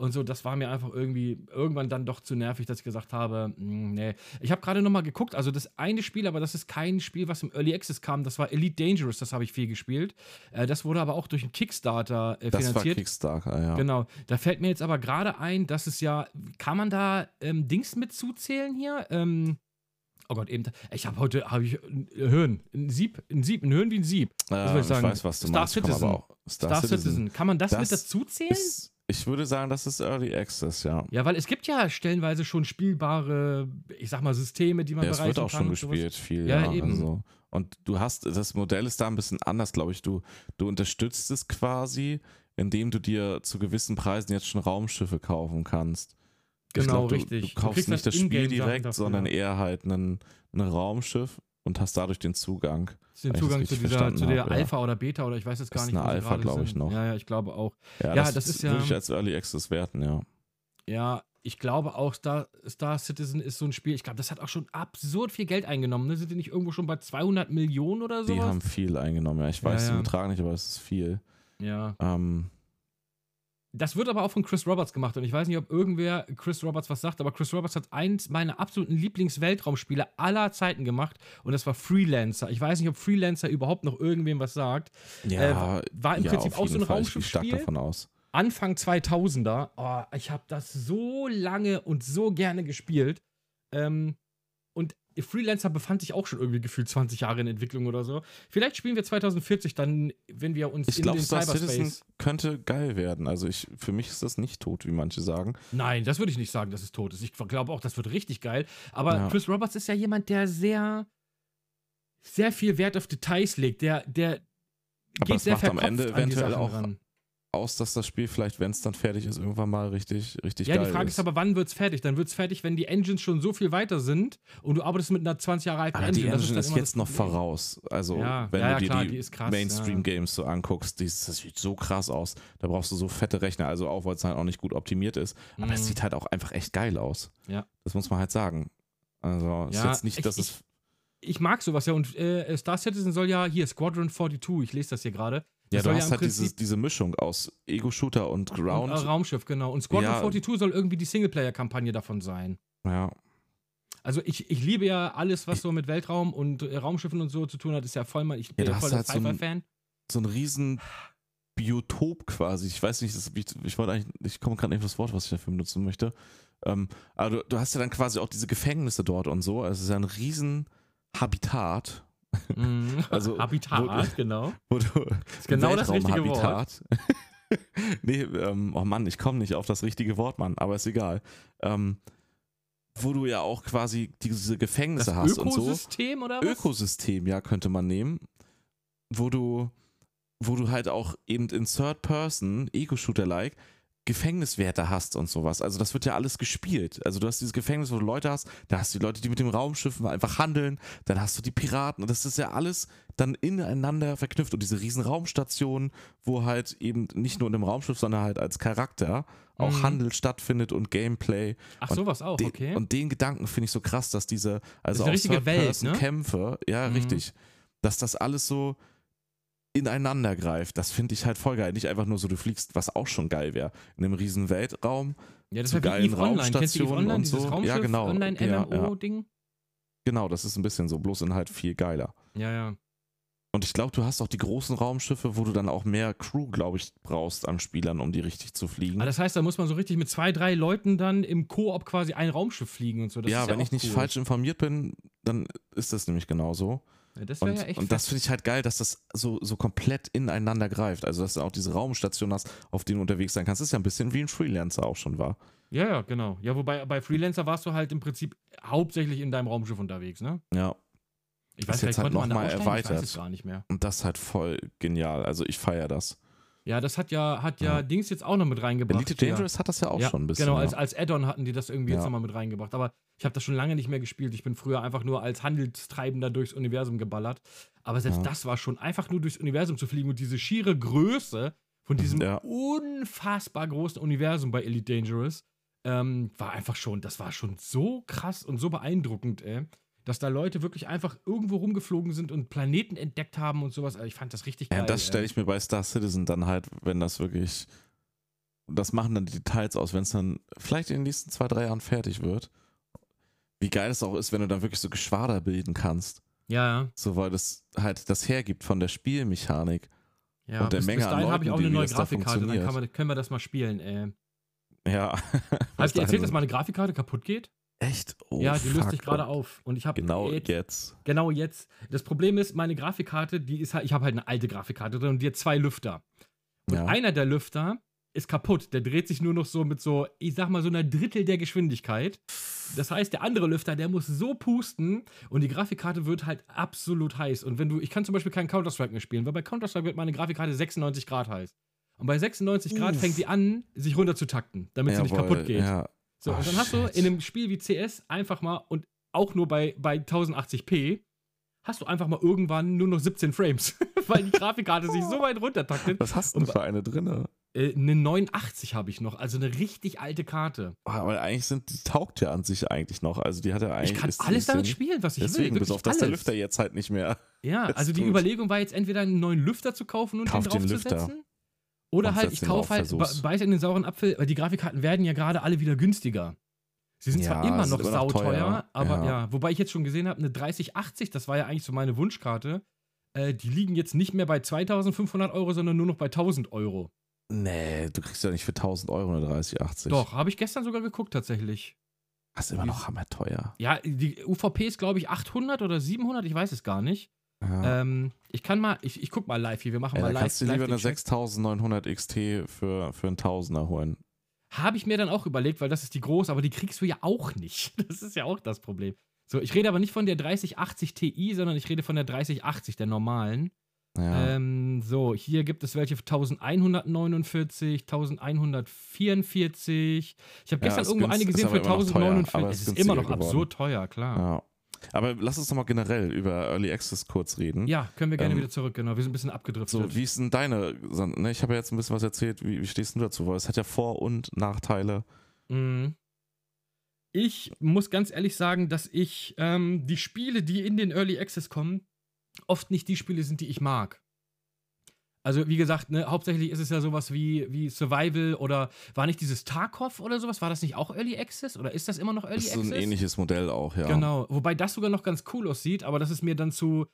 Und so, das war mir einfach irgendwie irgendwann dann doch zu nervig, dass ich gesagt habe, mm, nee. Ich habe gerade nochmal geguckt, also das eine Spiel, aber das ist kein Spiel, was im Early Access kam, das war Elite Dangerous, das habe ich viel gespielt. Äh, das wurde aber auch durch einen Kickstarter äh, Das war finanziert. Kickstarter, ja. Genau. Da fällt mir jetzt aber gerade ein, dass es ja, kann man da ähm, Dings mit zuzählen hier? Ähm, oh Gott, eben, ich habe heute, habe ich ein Hirn, ein Sieb, ein Sieb, ein Hirn wie ein Sieb. Ähm, soll ich sagen? weiß, was du Star meinst. Citizen. Auch Star, Citizen. Kann man das, Das mit dazu zählen? Ist, ich würde sagen, das ist Early Access, ja. Ja, weil es gibt ja stellenweise schon spielbare, ich sag mal, Systeme, die man Ja, es bereichen wird auch kann. schon und sowas. gespielt, viel. Ja, Ja, eben. Also. Und du hast, das Modell ist da ein bisschen anders, glaube ich. Du, du unterstützt es quasi, indem du dir zu gewissen Preisen jetzt schon Raumschiffe kaufen kannst. Genau, glaub, du, richtig. Du Du kaufst kriegst nicht halt das Spiel direkt, dafür. sondern eher halt ein Raumschiff und hast dadurch den Zugang. Den Zugang zu, dieser, zu der hab, ja. Alpha oder Beta oder ich weiß jetzt gar Ist nicht. eine Alpha, gerade glaub ich, noch. Ja, ja, ich glaube auch. Ja, Ja, das, das ist würde ja- ich als Early Access werten, ja. Ja, ich glaube auch, Star, Star Citizen ist so ein Spiel, ich glaube, das hat auch schon absurd viel Geld eingenommen. Ne? Sind die nicht irgendwo schon bei 200 Millionen oder so? Die haben viel eingenommen, ja. Ich weiß Ja, ja. den Betrag nicht, aber es ist viel. ja. Ähm, Das wird aber auch von Chris Roberts gemacht und ich weiß nicht, ob irgendwer Chris Roberts was sagt, aber Chris Roberts hat eins meiner absoluten Lieblingsweltraumspiele aller Zeiten gemacht und das war Freelancer. Ich weiß nicht, ob Freelancer überhaupt noch irgendwem was sagt. ja, Äh, war im ja, Prinzip auch so ein Fall. Ich gehe stark Raumschiffspiel. davon aus. Anfang 2000er. Oh, ich habe das so lange und so gerne gespielt. Ähm, Freelancer befand sich auch schon irgendwie gefühlt 20 Jahre in Entwicklung oder so. Vielleicht spielen wir 2040 dann, wenn wir uns Ich in glaube, den Star Cyberspace. Citizen könnte geil werden. Also ich, für mich ist das nicht tot, wie manche sagen. Nein, das würde ich nicht sagen, dass es tot ist. Ich glaube auch, das wird richtig geil. Aber Ja. Chris Roberts ist ja jemand, der sehr, sehr viel Wert auf Details legt. Der, der Aber geht sehr macht am Ende an die eventuell Sachen auch ran. Aus, dass das Spiel vielleicht, wenn es dann fertig ist, irgendwann mal richtig, richtig Ja, geil die Frage ist aber, wann wird es fertig? Dann wird es fertig, wenn die Engines schon so viel weiter sind und du arbeitest mit einer 20 Jahre alten aber Engine. die Engine ist, immer jetzt noch voraus. Also, Ja, wenn ja, du ja, dir klar, die, die ist Mainstream-Games so anguckst, die, ist- das sieht so krass aus. Da brauchst du so fette Rechner, also auch, weil es halt auch nicht gut optimiert ist. Aber es Mhm. sieht halt auch einfach echt geil aus. Ja. Das muss man halt sagen. Also, es ist Ja, jetzt nicht, ich- dass ich- es. Ich mag sowas ja und äh, Star Citizen soll ja, hier, Squadron 42, ich lese das hier gerade. Ja, Das du hast im halt dieses, diese Mischung aus Ego-Shooter und Ground. Und, äh, Raumschiff, genau. Und Squadron Ja. 42 soll irgendwie die Singleplayer-Kampagne davon sein. ja. Also ich, ich liebe ja alles, was so mit Weltraum und äh, Raumschiffen und so zu tun hat, ist ja voll mal, ich bin ja voll der halt so ein- Sci-Fi-Fan. so ein riesen Biotop quasi. Ich weiß nicht, das, ich, ich wollte eigentlich, ich komme gerade nicht auf das Wort, was ich dafür benutzen möchte. Ähm, aber du, du hast ja dann quasi auch diese Gefängnisse dort und so. Also es ist ja ein riesen Habitat, Mhm. Also, Habitat, wo- genau. wo du Ist genau das richtige Wort. Weltraumhabitat. nee, ähm, oh Mann, ich komme nicht auf das richtige Wort, Mann, aber ist egal. Ähm, wo du ja auch quasi diese Gefängnisse Das hast und so. Ökosystem oder was? Ökosystem, ja, könnte man nehmen, wo du, wo du halt auch eben in Third Person, Ego-Shooter-like, Gefängniswerte hast und sowas. Also das wird ja alles gespielt. Also du hast dieses Gefängnis, wo du Leute hast, da hast du die Leute, die mit dem Raumschiff einfach handeln, dann hast du die Piraten und das ist ja alles dann ineinander verknüpft und diese riesen Raumstationen, wo halt eben nicht nur in dem Raumschiff, sondern halt als Charakter auch Mhm. Handel stattfindet und Gameplay. Ach, und sowas auch, okay. Und den Gedanken finde ich so krass, dass diese, also eine auch richtige Welt, ne? Kämpfe, ja, Mhm. richtig, dass das alles so ineinander greift. Das finde ich halt voll geil. Nicht einfach nur so, du fliegst, was auch schon geil wäre, in einem riesen Weltraum. Ja, das war geilen EVE Raumstationen Online, und so? Raumschiff Ja, genau. Ja, ja. Online-MMO-Ding? Genau, das ist ein bisschen so, bloß in halt viel geiler. Ja, ja. Und ich glaube, du hast auch die großen Raumschiffe, wo du dann auch mehr Crew, glaube ich, brauchst an Spielern, um die richtig zu fliegen. Aber das heißt, da muss man so richtig mit zwei, drei Leuten dann im Koop quasi ein Raumschiff fliegen und so. Das ja, wenn auch ich nicht cool. falsch informiert bin, dann ist das nämlich genauso. Ja, das Und, ja echt und das finde ich halt geil, dass das so, so komplett ineinander greift. Also, dass du auch diese Raumstation hast, auf denen du unterwegs sein kannst. Das ist ja ein bisschen wie ein Freelancer auch schon war. Ja, ja, genau. Ja, wobei bei Freelancer warst du halt im Prinzip hauptsächlich in deinem Raumschiff unterwegs, ne? Ja, Ich weiß gar jetzt nicht, halt konnte man da noch mal aussteigen? Ich weiß erweitert. es gar nicht mehr. und das ist halt voll genial. Also, ich feiere das. Ja, das hat ja, hat ja, Ja. Dings jetzt auch noch mit reingebracht. Elite. Dangerous hat das ja auch ja, schon ein bisschen. Genau, ja. als, als Add-on hatten die das irgendwie jetzt Ja. nochmal mit reingebracht. Aber ich habe das schon lange nicht mehr gespielt. Ich bin früher einfach nur als Handelstreibender durchs Universum geballert. Aber selbst Ja. das war schon einfach nur durchs Universum zu fliegen und diese schiere Größe von diesem Ja. unfassbar großen Universum bei Elite Dangerous ähm, war einfach schon, das war schon so krass und so beeindruckend, ey. Dass da Leute wirklich einfach irgendwo rumgeflogen sind und Planeten entdeckt haben und sowas. Also ich fand das richtig geil. Ja, das stelle ich mir bei Star Citizen dann halt, wenn das wirklich. Das machen dann die Details aus, wenn es dann vielleicht in den nächsten zwei, drei Jahren fertig wird. Wie geil es auch ist, wenn du dann wirklich so Geschwader bilden kannst. Ja, ja. So, weil das halt das hergibt von der Spielmechanik. ja Und der bis, Menge bis dahin habe ich auch eine neue das da Grafikkarte, dann kann man, können wir das mal spielen, ey. Ja. Habt ihr erzählt, dass meine Grafikkarte kaputt geht? Echt? Oh, ja, die löst sich gerade auf. Und ich habe Genau jetzt, jetzt. genau jetzt. Das Problem ist, meine Grafikkarte, die ist halt, ich habe halt eine alte Grafikkarte drin und die hat zwei Lüfter. Und Ja. einer der Lüfter ist kaputt. Der dreht sich nur noch so mit so, ich sag mal, so einer Drittel der Geschwindigkeit. Das heißt, der andere Lüfter, der muss so pusten und die Grafikkarte wird halt absolut heiß. Und wenn du, ich kann zum Beispiel keinen Counter-Strike mehr spielen, weil bei Counter-Strike wird meine Grafikkarte 96 Grad heiß. Und bei 96 Grad Uff. fängt sie an, sich runter zu takten, damit sie nicht Jawohl, kaputt geht. Ja. So, Ah, und dann hast du in einem Spiel wie CS einfach mal und auch nur bei, bei 1080p, hast du einfach mal irgendwann nur noch 17 Frames, weil die Grafikkarte sich so weit runtertaktet. Was hast du denn für eine drinne? Äh, eine 89 habe ich noch, also eine richtig alte Karte. Aber eigentlich sind, die taugt ja an sich eigentlich noch. Also die hat ja eigentlich. Ich kann alles damit spielen, was ich Deswegen, will. bis auf das der. Lüfter jetzt halt nicht mehr. Ja, also die tut. Überlegung war jetzt entweder einen neuen Lüfter zu kaufen und Kauf den draufzusetzen. Oder halt, ich kaufe halt, versuch's. be- beiß in den sauren Apfel, weil die Grafikkarten werden ja gerade alle wieder günstiger. Sie sind zwar Ja, noch immer noch sauteuer, teuer, aber ja. ja. wobei ich jetzt schon gesehen habe, eine 3080, das war ja eigentlich so meine Wunschkarte, äh, die liegen jetzt nicht mehr bei 2500 Euro, sondern nur noch bei 1000 Euro. Nee, du kriegst ja nicht für 1000 Euro eine 3080. Doch, habe ich gestern sogar geguckt tatsächlich. Das ist immer noch hammerteuer. Ja, die UVP ist glaube ich 800 oder 700, ich weiß es gar nicht. Ja. Ähm, ich kann mal, ich, ich guck mal live hier, wir machen ja, mal live. kannst du lieber eine den Check. 6900 XT für, für einen Tausender holen. Habe ich mir dann auch überlegt, weil das ist die große, aber die kriegst du ja auch nicht. Das ist ja auch das Problem. So, ich rede aber nicht von der 3080 Ti, sondern ich rede von der 3080, der normalen. Ja. Ähm, so, hier gibt es welche für 1149, 1144. Ich habe Ja, gestern ist irgendwo eine gesehen für immer noch teuer, 1049. aber Es ist immer noch geworden. absurd teuer, klar. ja. Aber lass uns doch mal generell über Early Access kurz reden. Ja, können wir gerne Ähm, wieder zurück, genau. Wir sind ein bisschen abgedriftet. So, wie ist denn deine, ne, ich habe ja jetzt ein bisschen was erzählt, wie, wie stehst du dazu? Weil es hat ja Vor- und Nachteile. Mhm. Ich muss ganz ehrlich sagen, dass ich ähm, die Spiele, die in den Early Access kommen, oft nicht die Spiele sind, die ich mag. Also, wie gesagt, ne, hauptsächlich ist es ja sowas wie, wie Survival oder war nicht dieses Tarkov oder sowas? War das nicht auch Early Access? Oder ist das immer noch Early Das ist so Access? ein ähnliches Modell auch, ja. Genau. Wobei das sogar noch ganz cool aussieht, aber das ist mir dann zu.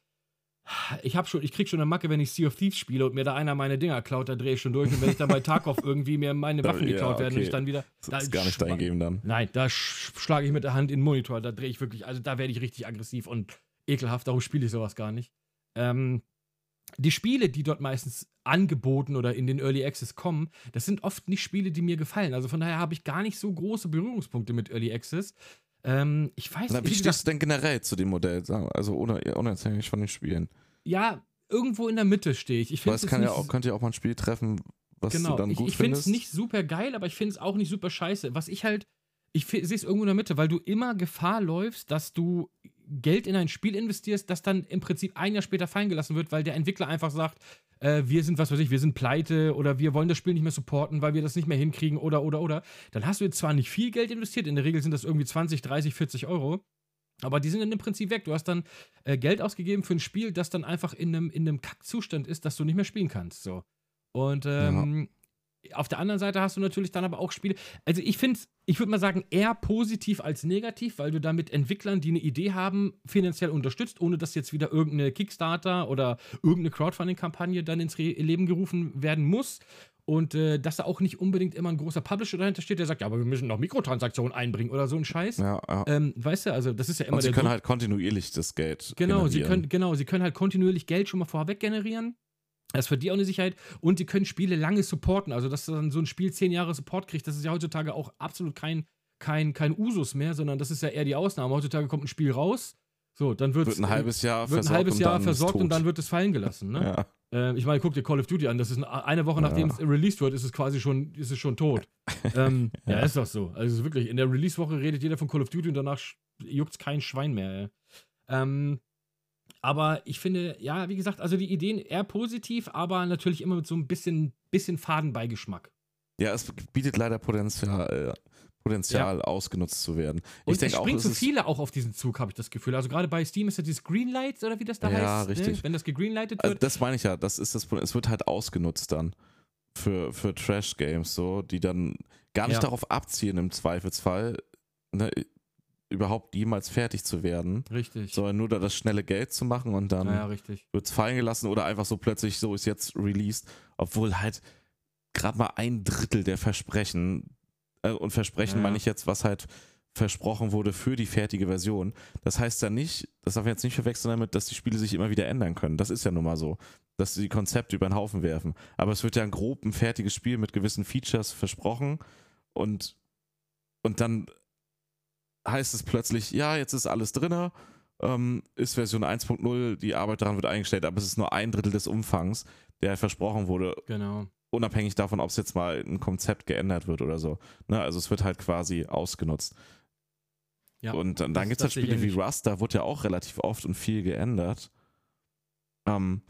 Ich hab schon, ich krieg schon eine Macke, wenn ich Sea of Thieves spiele und mir da einer meine Dinger klaut, da drehe ich schon durch. Und wenn ich dann bei Tarkov irgendwie mir meine Da- Waffen ja, geklaut werden und okay. ich dann wieder. Das ist gar nicht dein Game dann. Nein, da sch schlage ich mit der Hand in den Monitor. Da drehe ich wirklich, also da werde ich richtig aggressiv und ekelhaft. Darum spiele ich sowas gar nicht. Ähm, die Spiele, die dort meistens angeboten oder in den Early Access kommen, das sind oft nicht Spiele, die mir gefallen. Also von daher habe ich gar nicht so große Berührungspunkte mit Early Access. Ähm, ich weiß Na, wie wie stehst du denn generell zu dem Modell? Also ohne, unabhängig von den Spielen. ja, irgendwo in der Mitte stehe ich. Ich Weil es kann ja nicht auch, könnte ja auch mal ein Spiel treffen, was genau. du dann ich gut ich finde es findest. nicht super geil, aber ich finde es auch nicht super scheiße. Was ich halt, ich sehe es irgendwo in der Mitte, weil du immer Gefahr läufst, dass du Geld in ein Spiel investierst, das dann im Prinzip ein Jahr später fallen gelassen wird, weil der Entwickler einfach sagt, äh, wir sind, was weiß ich, wir sind pleite oder wir wollen das Spiel nicht mehr supporten, weil wir das nicht mehr hinkriegen oder, oder, oder. Dann hast du jetzt zwar nicht viel Geld investiert, in der Regel sind das irgendwie 20, 30, 40 Euro, Aber die sind dann im Prinzip weg. Du hast dann äh, Geld ausgegeben für ein Spiel, das dann einfach in einem, in einem Kackzustand ist, dass du nicht mehr spielen kannst. So. Und ähm, ja. auf der anderen Seite hast du natürlich dann aber auch Spiele. Also ich finde ich würde mal sagen, eher positiv als negativ, weil du damit Entwicklern, die eine Idee haben, finanziell unterstützt, ohne dass jetzt wieder irgendeine Kickstarter oder irgendeine Crowdfunding-Kampagne dann ins Leben gerufen werden muss. Und äh, dass da auch nicht unbedingt immer ein großer Publisher dahinter steht, der sagt, ja, aber wir müssen noch Mikrotransaktionen einbringen oder so ein Scheiß. Ja, ja. Ähm, weißt du, also das ist ja immer Und sie können Druck. halt kontinuierlich das Geld genau, generieren. Sie können, genau, sie können halt kontinuierlich Geld schon mal vorweg generieren. Das ist für die auch eine Sicherheit. Und die können Spiele lange supporten. Also, dass dann so ein Spiel zehn Jahre Support kriegt, das ist ja heutzutage auch absolut kein, kein, kein Usus mehr, sondern das ist ja eher die Ausnahme. Heutzutage kommt ein Spiel raus, so, dann wird ein halbes Jahr wird versorgt, ein halbes Jahr und, versorgt und dann wird es fallen gelassen. Ne? ja. Äh, ich meine, guck dir Call of Duty an. Das ist eine Woche nachdem ja. es released wird, ist es quasi schon, ist es schon tot. ähm, ja. ja. ist doch so. Also wirklich, in der Release-Woche redet jeder von Call of Duty und danach juckt es kein Schwein mehr. Ähm, aber ich finde, ja, wie gesagt, also die Ideen eher positiv, aber natürlich immer mit so ein bisschen, bisschen Fadenbeigeschmack. Ja, es bietet leider Potenzial, äh, Potenzial ja. ausgenutzt zu werden. Ich und es springen so viele auch auf diesen Zug, habe ich das Gefühl. Also gerade bei Steam ist ja dieses Greenlight oder wie das da ja, heißt. Ja, ne? richtig. Ne? Wenn das gegreenlightet also wird. Also das meine ich ja, das ist das Es wird halt ausgenutzt dann für, für Trash-Games, so, die dann gar nicht ja. darauf abzielen im Zweifelsfall, ne, überhaupt jemals fertig zu werden. Richtig. Sondern nur da das schnelle Geld zu machen und dann ja, wird es fallen gelassen oder einfach so plötzlich, so ist jetzt released, obwohl halt gerade mal ein Drittel der Versprechen äh, und Versprechen ja. meine ich jetzt, was halt versprochen wurde für die fertige Version. Das heißt ja nicht, das darf man jetzt nicht verwechseln damit, dass die Spiele sich immer wieder ändern können. Das ist ja nun mal so, dass sie die Konzepte über den Haufen werfen. Aber es wird ja ein grob ein fertiges Spiel mit gewissen Features versprochen und, und dann heißt es plötzlich, ja, jetzt ist alles drin, ähm, ist Version 1.0, die Arbeit daran wird eingestellt, aber es ist nur ein Drittel des Umfangs, der versprochen wurde. Genau unabhängig davon, ob es jetzt mal ein Konzept geändert wird oder so. Ne? Also es wird halt quasi ausgenutzt. Ja, und dann, dann gibt es halt Spiele wie Rust, da wurde ja auch relativ oft und viel geändert. Ähm,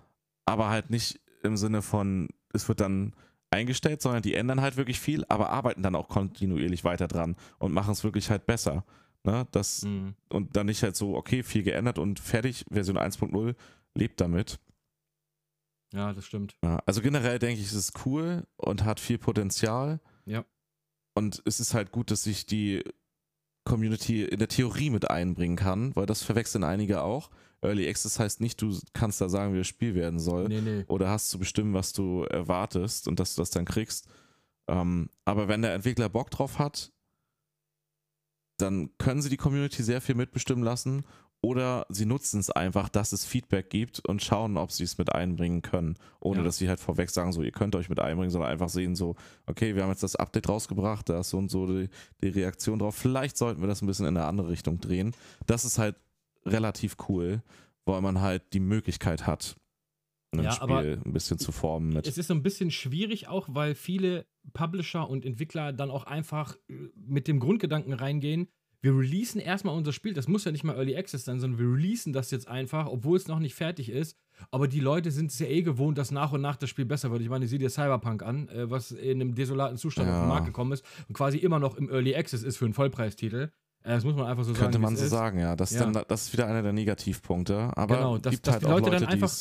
aber halt nicht im Sinne von, es wird dann eingestellt, sondern die ändern halt wirklich viel, aber arbeiten dann auch kontinuierlich weiter dran und machen es wirklich halt besser. Ne? Das, mhm. Und dann nicht halt so, okay, viel geändert und fertig, Version 1.0 lebt damit. Ja, das stimmt. Ja, also generell denke ich, es ist cool und hat viel Potenzial. Ja. Und es ist halt gut, dass sich die Community in der Theorie mit einbringen kann, weil das verwechseln einige auch. Early Access heißt nicht, du kannst da sagen, wie das Spiel werden soll. Nee, nee. Oder hast zu bestimmen, was du erwartest und dass du das dann kriegst. Ähm, aber wenn der Entwickler Bock drauf hat, dann können sie die Community sehr viel mitbestimmen lassen oder sie nutzen es einfach, dass es Feedback gibt und schauen, ob sie es mit einbringen können. Ohne ja. dass sie halt vorweg sagen, so, ihr könnt euch mit einbringen, sondern einfach sehen, so, okay, wir haben jetzt das Update rausgebracht, da ist so und so die, die Reaktion drauf. Vielleicht sollten wir das ein bisschen in eine andere Richtung drehen. Das ist halt relativ cool, weil man halt die Möglichkeit hat, ein ja, Spiel ein bisschen zu formen. Mit. Es ist so ein bisschen schwierig auch, weil viele Publisher und Entwickler dann auch einfach mit dem Grundgedanken reingehen, wir releasen erstmal unser Spiel. Das muss ja nicht mal Early Access sein, sondern wir releasen das jetzt einfach, obwohl es noch nicht fertig ist. Aber die Leute sind es ja eh gewohnt, dass nach und nach das Spiel besser wird. Ich meine, sieh dir Cyberpunk an, äh, was in einem desolaten Zustand ja. auf den Markt gekommen ist und quasi immer noch im Early Access ist für einen Vollpreistitel. Äh, das muss man einfach so Könnte sagen. Könnte man so ist. sagen, ja. Das, ja. Dann, das ist wieder einer der Negativpunkte. Aber genau, dass, gibt dass halt die Leute, Leute dann einfach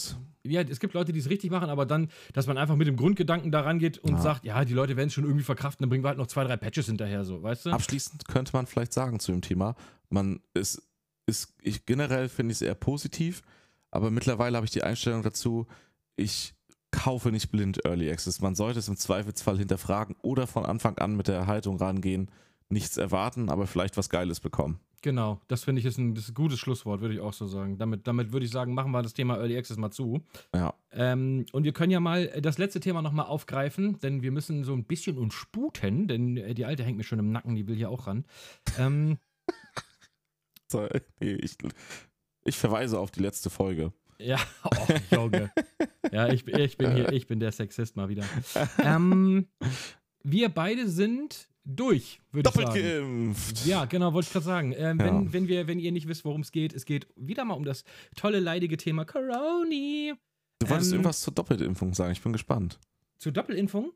ja, es gibt Leute, die es richtig machen, aber dann, dass man einfach mit dem Grundgedanken daran geht und ja. sagt, ja, die Leute werden es schon irgendwie verkraften, dann bringen wir halt noch zwei, drei Patches hinterher, so, weißt du? Abschließend könnte man vielleicht sagen zu dem Thema, man ist, ist ich generell finde ich es eher positiv, aber mittlerweile habe ich die Einstellung dazu, ich kaufe nicht blind Early Access. Man sollte es im Zweifelsfall hinterfragen oder von Anfang an mit der Haltung rangehen, nichts erwarten, aber vielleicht was Geiles bekommen. Genau, das finde ich ist ein, ist ein, gutes Schlusswort, würde ich auch so sagen. Damit, damit würde ich sagen, machen wir das Thema Early Access mal zu. Ja. Ähm, und wir können ja mal das letzte Thema nochmal aufgreifen, denn wir müssen so ein bisschen uns sputen, denn äh, die Alte hängt mir schon im Nacken, die will hier auch ran. Ähm, so, ich, ich verweise auf die letzte Folge. Ja, oh, Junge. ja, ich, ich bin hier, ich bin der Sexist mal wieder. Ähm, wir beide sind durch, würde ich sagen. Doppelt geimpft. Ja, genau, wollte ich gerade sagen. Ähm, ja. wenn, wenn, wir, wenn ihr nicht wisst, worum es geht, es geht wieder mal um das tolle, leidige Thema Corona. Du wolltest ähm, irgendwas zur Doppelimpfung sagen, ich bin gespannt. Zur Doppelimpfung?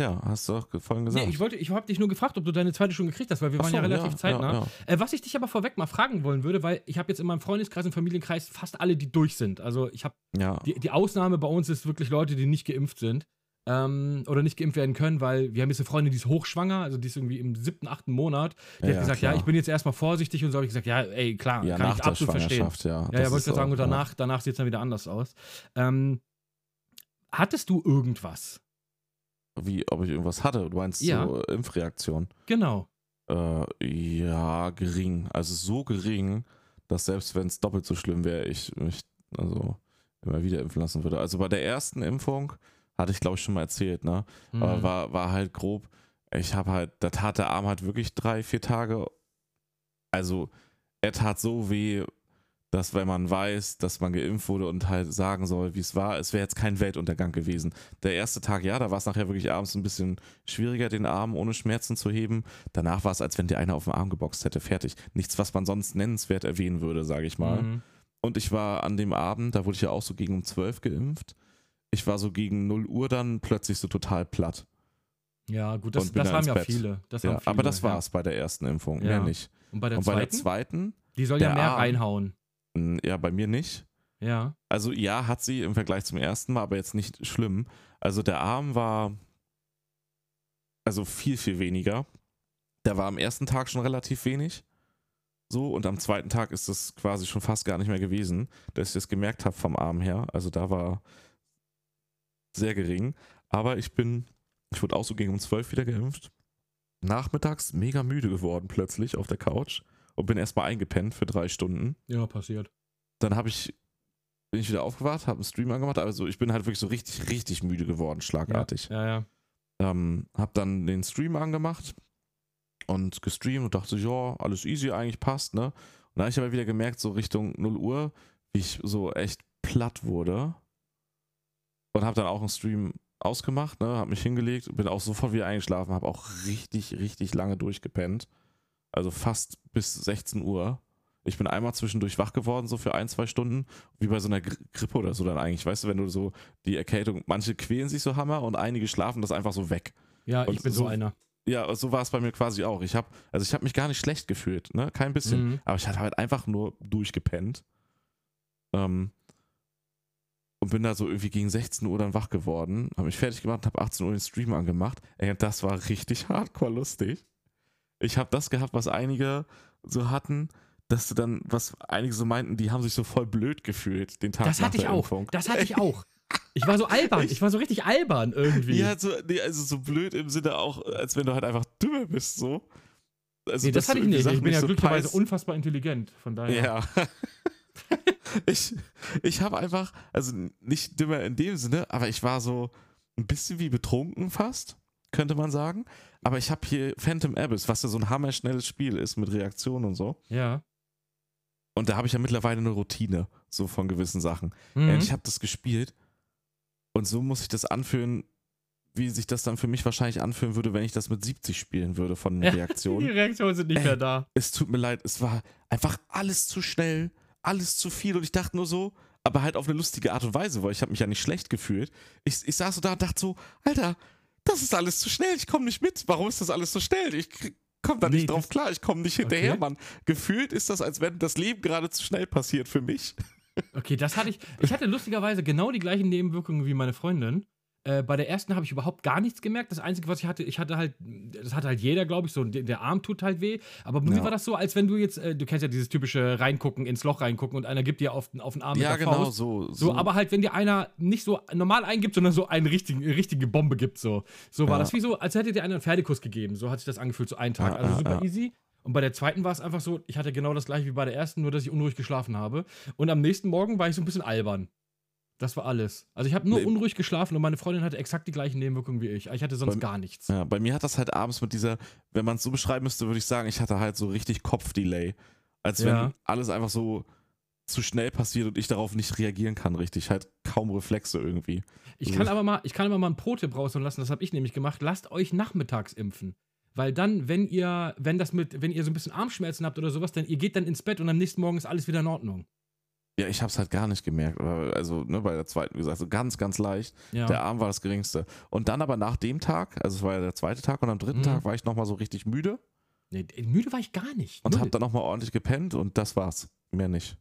Ja, hast du auch vorhin gesagt. Nee, ich wollte, ich habe dich nur gefragt, ob du deine zweite schon gekriegt hast, weil wir Ach waren so, ja relativ ja, zeitnah. ja, Äh, was ich dich aber vorweg mal fragen wollen würde, weil ich habe jetzt in meinem Freundeskreis und Familienkreis fast alle, die durch sind. Also ich habe ja. die, die Ausnahme bei uns ist wirklich Leute, die nicht geimpft sind ähm, oder nicht geimpft werden können, weil wir haben jetzt eine Freundin, die ist hochschwanger, also die ist irgendwie im siebten, achten Monat. Die Ja, hat gesagt, klar. ja, ich bin jetzt erstmal vorsichtig und so habe ich gesagt, ja, ey, klar, ja, kann nach ich der absolut verstehen. Ja. Ja, ja, wollte ich sagen, und danach, danach sieht es dann wieder anders aus. Ähm, hattest du irgendwas? Wie, ob ich irgendwas hatte? Du meinst Ja. so Impfreaktion? Genau. Äh, ja, gering. Also so gering, dass selbst wenn es doppelt so schlimm wäre, ich mich also immer wieder impfen lassen würde. Also bei der ersten Impfung hatte ich, glaube ich, schon mal erzählt, ne? Aber Mhm. war, war halt grob. Ich habe halt, da tat der Arm halt wirklich drei, vier Tage. Also er tat so weh, dass wenn man weiß, dass man geimpft wurde und halt sagen soll, wie es war, es wäre jetzt kein Weltuntergang gewesen. Der erste Tag, ja, da war es nachher wirklich abends ein bisschen schwieriger, den Arm ohne Schmerzen zu heben. Danach war es, als wenn dir einer auf den Arm geboxt hätte, fertig. Nichts, was man sonst nennenswert erwähnen würde, sage ich mal. Mhm. Und ich war an dem Abend, da wurde ich ja auch so gegen um 12 geimpft. Ich war so gegen 0 Uhr dann plötzlich so total platt. Ja, gut, das, das haben ja viele. Das Ja, haben viele aber das ja. war's bei der ersten Impfung, Ja. mehr nicht. Und bei der Und bei der zweiten? zweiten, die soll ja mehr reinhauen. ja, bei mir nicht. Ja. Also ja, hat sie im Vergleich zum ersten Mal, aber jetzt nicht schlimm. Also der Arm war also viel, viel weniger. Der war am ersten Tag schon relativ wenig. So, und am zweiten Tag ist es quasi schon fast gar nicht mehr gewesen, dass ich das gemerkt habe vom Arm her. Also da war sehr gering. Aber ich bin, ich wurde auch so gegen um 12 wieder geimpft. Nachmittags mega müde geworden plötzlich auf der Couch und bin erstmal eingepennt für drei Stunden Ja, passiert. dann habe ich bin ich wieder aufgewacht, habe einen Stream angemacht, also ich bin halt wirklich so richtig, richtig müde geworden, schlagartig. Ja, ja. Ähm, habe dann den Stream angemacht und gestreamt und dachte, ja, alles easy, eigentlich passt, ne? Und dann habe ich aber wieder gemerkt, so Richtung 0 Uhr, wie ich so echt platt wurde und habe dann auch einen Stream ausgemacht, ne? Habe mich hingelegt, bin auch sofort wieder eingeschlafen, habe auch richtig, richtig lange durchgepennt. Also fast bis 16 Uhr. Ich bin einmal zwischendurch wach geworden, so für ein, zwei Stunden, wie bei so einer Gri Grippe oder so dann eigentlich. Weißt du, wenn du so die Erkältung, manche quälen sich so Hammer und einige schlafen das einfach so weg. Ja, ich Und bin so, so- einer. Ja, so war es bei mir quasi auch. Ich habe, also ich habe mich gar nicht schlecht gefühlt, ne, kein bisschen, Mhm. aber ich hatte halt einfach nur durchgepennt. Ähm, und bin da so irgendwie gegen 16 Uhr dann wach geworden, habe mich fertig gemacht, habe 18 Uhr den Stream angemacht. Ey, das war richtig hardcore lustig. Ich habe das gehabt, was einige so hatten, dass du dann, was einige so meinten, die haben sich so voll blöd gefühlt den Tag Das nach hatte ich der auch. Impfung. Das hatte ich auch. Ich war so albern. Ich- Ich war so richtig albern irgendwie. Ja, so, nee, also so blöd im Sinne auch, als wenn du halt einfach dümmer bist, so. Also, nee, das hatte ich nicht. Ich bin ja so glücklicherweise unfassbar intelligent. Von daher. Ja. ich ich habe einfach, also nicht dümmer in dem Sinne, aber ich war so ein bisschen wie betrunken fast, könnte man sagen. Aber ich habe hier Phantom Abyss, was ja so ein hammerschnelles Spiel ist mit Reaktionen und so. Ja. Und da habe ich ja mittlerweile eine Routine, so von gewissen Sachen. Mhm. Und ich habe das gespielt und so muss ich das anfühlen, wie sich das dann für mich wahrscheinlich anfühlen würde, wenn ich das mit 70 spielen würde von den Reaktionen. Die Reaktionen sind nicht Ey. mehr da. es tut mir leid, es war einfach alles zu schnell, alles zu viel und ich dachte nur so, aber halt auf eine lustige Art und Weise, weil ich habe mich ja nicht schlecht gefühlt. Ich, ich saß so da und dachte so, Alter, das ist alles zu schnell, ich komme nicht mit. Warum ist das alles so schnell? Ich komme da Nee, nicht drauf klar, ich komme nicht hinterher, Okay. Mann. Gefühlt ist das, als wenn das Leben gerade zu schnell passiert für mich. Okay, das hatte ich. Ich hatte lustigerweise genau die gleichen Nebenwirkungen wie meine Freundin. Äh, bei der ersten habe ich überhaupt gar nichts gemerkt. Das Einzige, was ich hatte, ich hatte halt, das hatte halt jeder, glaube ich, so, der, Arm tut halt weh. Aber bei mir Ja. war das so, als wenn du jetzt, äh, du kennst ja dieses typische reingucken, ins Loch reingucken und einer gibt dir auf, den- auf den Arm ja, mit der genau, Faust. so. So, aber halt, wenn dir einer nicht so normal eingibt, sondern so eine richtige, richtige Bombe gibt, so. So war Ja. das wie so, als hätte dir einer einen Pferdekuss gegeben. So hat sich das angefühlt, so einen Tag. Also super easy. Und bei der zweiten war es einfach so, ich hatte genau das gleiche wie bei der ersten, nur dass ich unruhig geschlafen habe. Und am nächsten Morgen war ich so ein bisschen albern. Das war alles. Also ich habe nur unruhig geschlafen und meine Freundin hatte exakt die gleichen Nebenwirkungen wie ich. Ich hatte sonst Beim- gar nichts. Ja, bei mir hat das halt abends mit dieser, wenn man es so beschreiben müsste, würde ich sagen, ich hatte halt so richtig Kopfdelay. Als wenn Ja. alles einfach so zu schnell passiert und ich darauf nicht reagieren kann, richtig. Halt kaum Reflexe irgendwie. Ich kann aber mal, ich kann aber mal einen Pro-Tipp raushauen lassen, das habe ich nämlich gemacht. Lasst euch nachmittags impfen. Weil dann, wenn ihr, wenn das mit, wenn ihr so ein bisschen Armschmerzen habt oder sowas, dann ihr geht dann ins Bett und am nächsten Morgen ist alles wieder in Ordnung. Ja, ich habe es halt gar nicht gemerkt. Also ne, bei der zweiten, wie gesagt, so ganz, ganz leicht. Ja. Der Arm war das geringste. Und dann aber nach dem Tag, also es war ja der zweite Tag und am dritten Mhm. Tag war ich nochmal so richtig müde Nee, müde war ich gar nicht. und habe dann nochmal ordentlich gepennt und das war's. Mehr nicht.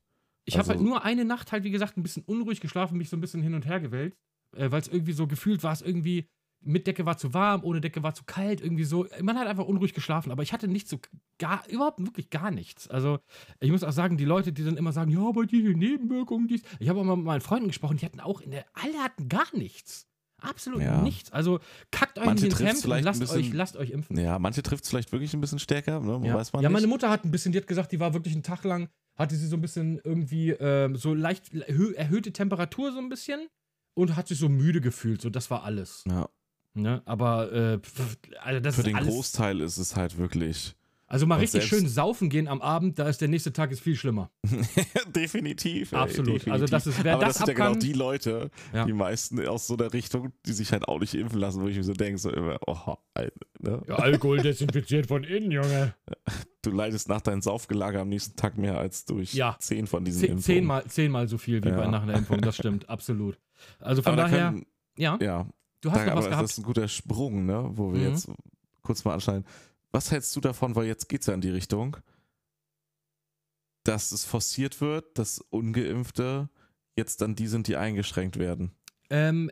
Ich habe Also- halt nur eine Nacht halt, wie gesagt, ein bisschen unruhig geschlafen, mich so ein bisschen hin und her gewälzt, äh, weil es irgendwie so gefühlt war, es irgendwie mit Decke war zu warm, ohne Decke war zu kalt, irgendwie so. Man hat einfach unruhig geschlafen, aber ich hatte nichts so gar, überhaupt wirklich gar nichts. Also ich muss auch sagen, die Leute, die dann immer sagen, ja, aber die Nebenwirkungen, dies. Ich habe auch mal mit meinen Freunden gesprochen, die hatten auch in der, alle hatten gar nichts. Absolut Ja. nichts. Also kackt euch Manche in den Hemd und lasst bisschen- euch, lasst euch impfen. Ja, manche trifft es vielleicht wirklich ein bisschen stärker, ne? Ja, weiß man ja nicht. meine Mutter hat ein bisschen, die hat gesagt, die war wirklich einen Tag lang, hatte sie so ein bisschen irgendwie ähm, so leicht erhö erhöhte Temperatur so ein bisschen und hat sich so müde gefühlt. So, das war alles. ja, Ne? Aber äh, also das für ist den alles. Großteil ist es halt wirklich. also mal richtig schön saufen gehen am Abend, da ist der nächste Tag ist viel schlimmer. definitiv. ey, Absolut. definitiv. Also das ist, wer Aber das, das, sind ja genau die Leute, Ja. die meisten aus so der Richtung, die sich halt auch nicht impfen lassen, wo ich mir so denke, so immer, oh, ne? ja, Alkohol desinfiziert von innen, Junge. du leidest nach deinem Saufgelage am nächsten Tag mehr als durch Ja. zehn von diesen Zehn, Impfungen. zehnmal, zehnmal so viel wie Ja. bei nach einer Impfung, das stimmt, absolut. Also von Aber da daher, können, ja, ja, du hast da, noch aber was das gehabt. ist ein guter Sprung, ne? wo wir Mhm. jetzt kurz mal anschneiden. Was hältst du davon, weil jetzt geht es ja in die Richtung, dass es forciert wird, dass Ungeimpfte jetzt dann die sind, die eingeschränkt werden? Ähm,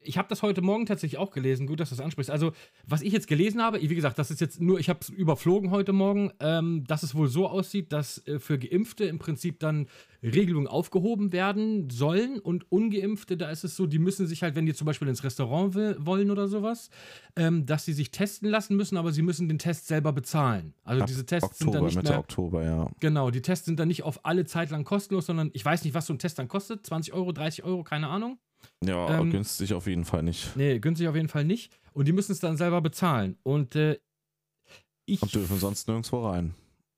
ich habe das heute Morgen tatsächlich auch gelesen. Gut, dass du das ansprichst. Also, was ich jetzt gelesen habe, wie gesagt, das ist jetzt nur, ich habe es überflogen heute Morgen, ähm, dass es wohl so aussieht, dass äh, für Geimpfte im Prinzip dann Regelungen aufgehoben werden sollen und Ungeimpfte, da ist es so, die müssen sich halt, wenn die zum Beispiel ins Restaurant will, wollen oder sowas, ähm, dass sie sich testen lassen müssen, aber sie müssen den Test selber bezahlen. Also Ab diese Tests sind Oktober, dann nicht Mitte mehr. Oktober, ja. Genau, die Tests sind dann nicht auf alle Zeit lang kostenlos, sondern ich weiß nicht, was so ein Test dann kostet. 20 Euro, 30 Euro, keine Ahnung. Ja, Ähm, günstig auf jeden Fall nicht. Nee, günstig auf jeden Fall nicht. Und die müssen es dann selber bezahlen. Und äh, ich. Und dürfen sonst nirgendwo rein.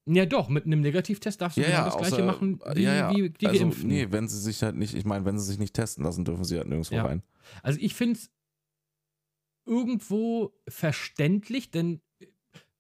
Ja, doch, mit einem Negativtest darfst du genau das gleiche machen wie, ja, ja. wie die also, Geimpften. Nee, wenn sie sich halt nicht, ich meine, wenn sie sich nicht testen lassen, dürfen sie halt nirgendwo Ja. rein. Also ich finde es irgendwo verständlich, denn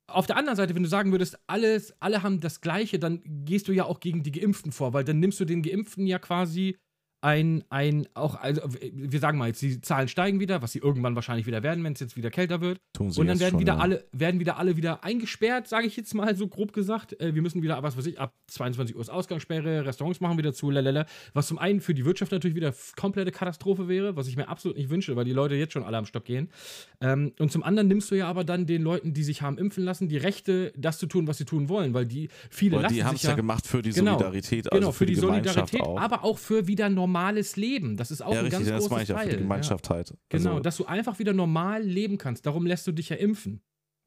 auf der anderen Seite, wenn du sagen würdest, alles, alle haben das Gleiche, dann gehst du ja auch gegen die Geimpften vor, weil dann nimmst du den Geimpften ja quasi ein, ein, auch, also wir sagen mal jetzt, die Zahlen steigen wieder, was sie irgendwann wahrscheinlich wieder werden, wenn es jetzt wieder kälter wird. Tun sie Und dann werden schon, wieder ja. alle, werden wieder alle wieder eingesperrt, sage ich jetzt mal so grob gesagt. Äh, wir müssen wieder, was weiß ich, ab 22 Uhr ist Ausgangssperre, Restaurants machen wieder zu, lalala. Was zum einen für die Wirtschaft natürlich wieder komplette Katastrophe wäre, was ich mir absolut nicht wünsche, weil die Leute jetzt schon alle am Stock gehen. Ähm, und zum anderen nimmst du ja aber dann den Leuten, die sich haben impfen lassen, die Rechte, das zu tun, was sie tun wollen, weil die viele Aber lassen die haben es ja gemacht für die Genau, Solidarität, also genau, für, die, Gemeinschaft Solidarität, auch. aber auch für wieder normales Leben. Das ist auch ja, ein richtig, ganz das großes meine ich ja, für Teil. die ja. Gemeinschaft halt. Genau, Also, dass du einfach wieder normal leben kannst. Darum lässt du dich ja impfen.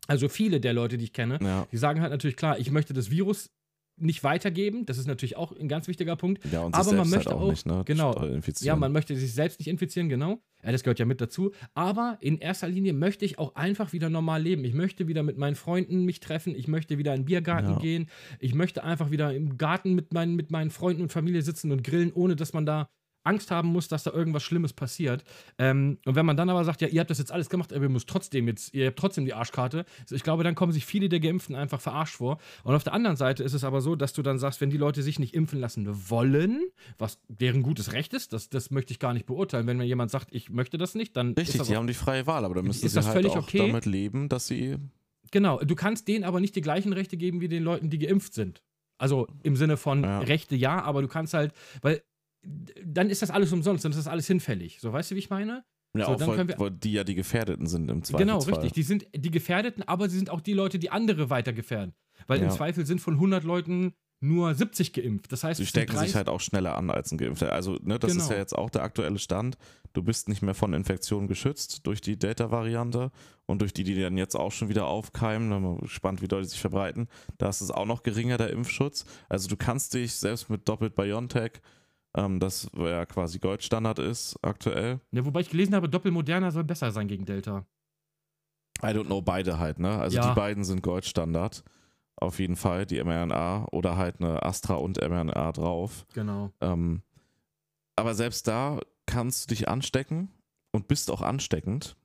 Also viele der Leute, die ich kenne, ja. die sagen halt natürlich klar, ich möchte das Virus nicht weitergeben. Das ist natürlich auch ein ganz wichtiger Punkt. ja, und aber sich man selbst möchte halt auch, auch- nicht, ne? genau. Infizieren. Ja, man möchte sich selbst nicht infizieren, genau. Ja, das gehört ja mit dazu. Aber in erster Linie möchte ich auch einfach wieder normal leben. Ich möchte wieder mit meinen Freunden mich treffen. Ich möchte wieder in den Biergarten Ja. gehen. Ich möchte einfach wieder im Garten mit meinen, mit meinen Freunden und Familie sitzen und grillen, ohne dass man da Angst haben muss, dass da irgendwas Schlimmes passiert. Ähm, und wenn man dann aber sagt, ja, ihr habt das jetzt alles gemacht, aber ihr müsst trotzdem jetzt, ihr habt trotzdem die Arschkarte, so, ich glaube, dann kommen sich viele der Geimpften einfach verarscht vor. Und auf der anderen Seite ist es aber so, dass du dann sagst, wenn die Leute sich nicht impfen lassen wollen, was deren gutes Recht ist, das, das möchte ich gar nicht beurteilen. Wenn mir jemand sagt, ich möchte das nicht, dann Richtig, ist das die auch, haben die freie Wahl, aber dann müssen sie das halt völlig auch okay? damit leben, dass sie Genau, du kannst denen aber nicht die gleichen Rechte geben wie den Leuten, die geimpft sind. Also im Sinne von Ja. Rechte ja, aber du kannst halt, weil dann ist das alles umsonst, dann ist das alles hinfällig. So, weißt du, wie ich meine? ja So, auch, dann weil, können wir- weil die ja die Gefährdeten sind im Genau, Zweifelsfall. richtig. Die sind die Gefährdeten, aber sie sind auch die Leute, die andere weiter gefährden. Weil im Ja. Zweifel sind von 100 Leuten nur 70 geimpft. Das heißt, Sie stecken sich 30 halt auch schneller an als ein Geimpfter. Also, ne, das ist Genau. ja jetzt auch der aktuelle Stand. Du bist nicht mehr von Infektionen geschützt durch die Delta-Variante und durch die, die dann jetzt auch schon wieder aufkeimen. Da bin ich gespannt, wie doll die sich verbreiten. Da ist es auch noch geringer, der Impfschutz. Also, du kannst dich selbst mit doppelt BioNTech, ähm, das ja quasi Goldstandard ist aktuell. Ja, wobei ich gelesen habe, Doppelmoderna soll besser sein gegen Delta. I don't know, beide halt, ne? Also, Ja. die beiden sind Goldstandard. Auf jeden Fall, die mRNA oder halt eine Astra und mRNA drauf. Genau. Ähm, aber selbst da kannst du dich anstecken und bist auch ansteckend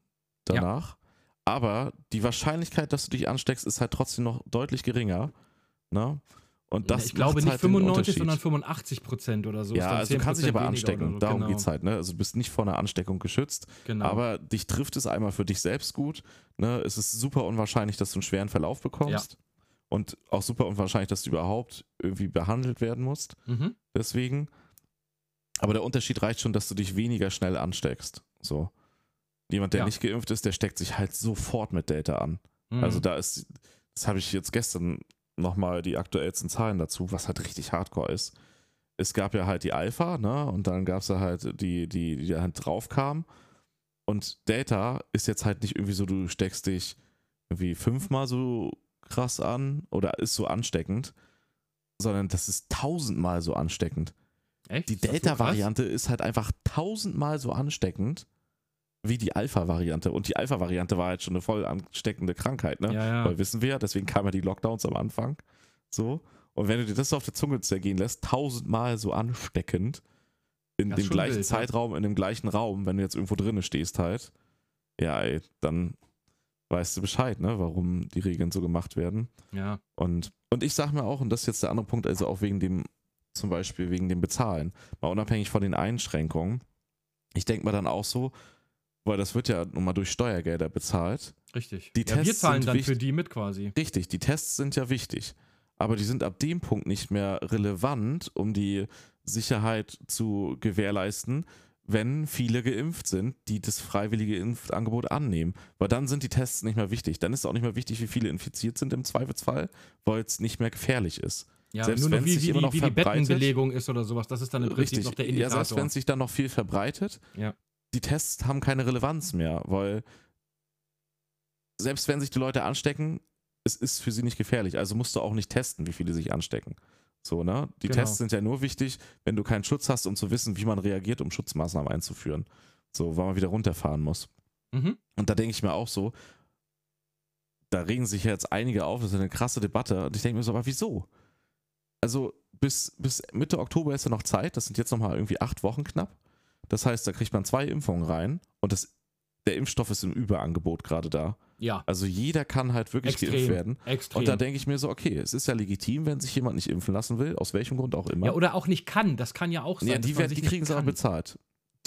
danach. Aber die Wahrscheinlichkeit, dass du dich ansteckst, ist halt trotzdem noch deutlich geringer. Ne? Und das ich glaube nicht halt den 95, Unterschied. sondern 85 Prozent oder so. Ja, also du kannst dich 10% aber anstecken. so. Darum genau. geht's halt, ne? Also du bist nicht vor einer Ansteckung geschützt, Genau. aber dich trifft es einmal für dich selbst gut. Ne? Es ist super unwahrscheinlich, dass du einen schweren Verlauf bekommst. Und auch super unwahrscheinlich, dass du überhaupt irgendwie behandelt werden musst. mhm. Deswegen. Aber der Unterschied reicht schon, dass du dich weniger schnell ansteckst. So. Jemand, der Ja. nicht geimpft ist, der steckt sich halt sofort mit Delta an. Mhm. Also da ist, das habe ich jetzt gestern nochmal die aktuellsten Zahlen dazu, was halt richtig hardcore ist. Es gab ja halt die Alpha, ne? Und dann gab es ja halt die, die, die da halt drauf kam. Und Delta ist jetzt halt nicht irgendwie so, du steckst dich irgendwie fünfmal so krass an oder ist so ansteckend, sondern das ist tausendmal so ansteckend. Echt? Die? Delta-Variante ist halt einfach tausendmal so ansteckend wie die Alpha-Variante. Und die Alpha-Variante war halt schon eine voll ansteckende Krankheit, ne? Ja, ja. Weil wissen wir ja, deswegen kamen ja die Lockdowns am Anfang. So. Und wenn du dir das auf der Zunge zergehen lässt, tausendmal so ansteckend, in Das dem gleichen wild, ja. Zeitraum, in dem gleichen Raum, wenn du jetzt irgendwo drinnen stehst halt, ja, ey, dann weißt du Bescheid, ne, warum die Regeln so gemacht werden. Ja. Und, und ich sag mir auch, und das ist jetzt der andere Punkt, also auch wegen dem, zum Beispiel wegen dem Bezahlen, mal unabhängig von den Einschränkungen, ich denke mal dann auch so, weil das wird ja nun mal durch Steuergelder bezahlt. Richtig. Die ja, wir Tests zahlen sind dann wichtig. für die mit quasi. Richtig, die Tests sind ja wichtig. Aber die sind ab dem Punkt nicht mehr relevant, um die Sicherheit zu gewährleisten, wenn viele geimpft sind, die das freiwillige Impfangebot annehmen. Weil dann sind die Tests nicht mehr wichtig. Dann ist es auch nicht mehr wichtig, wie viele infiziert sind im Zweifelsfall, weil es nicht mehr gefährlich ist. Ja, Selbst nur wenn wie, es sich wie, immer die, noch wie die Bettenbelegung ist oder sowas. Das ist dann im Prinzip Richtig. noch der Ja, Indikator. selbst wenn es sich dann noch viel verbreitet, Ja. Die Tests haben keine Relevanz mehr, weil selbst wenn sich die Leute anstecken, es ist für sie nicht gefährlich. Also musst du auch nicht testen, wie viele sich anstecken. So, ne? Die Genau. Tests sind ja nur wichtig, wenn du keinen Schutz hast, um zu wissen, wie man reagiert, um Schutzmaßnahmen einzuführen. So, weil man wieder runterfahren muss. mhm. Und da denke ich mir auch so, da regen sich jetzt einige auf, das ist eine krasse Debatte. Und ich denke mir so, aber wieso? Also bis, bis Mitte Oktober ist ja noch Zeit, das sind jetzt nochmal irgendwie acht Wochen knapp. Das heißt, da kriegt man zwei Impfungen rein und das, der Impfstoff ist im Überangebot gerade da. Ja, Also jeder kann halt wirklich extrem. geimpft werden. Extrem. Und da denke ich mir so, okay, es ist ja legitim, wenn sich jemand nicht impfen lassen will, aus welchem Grund auch immer. ja, oder auch nicht kann. Das kann ja auch sein. Ja, die, werden, sich die kriegen es kann. bezahlt.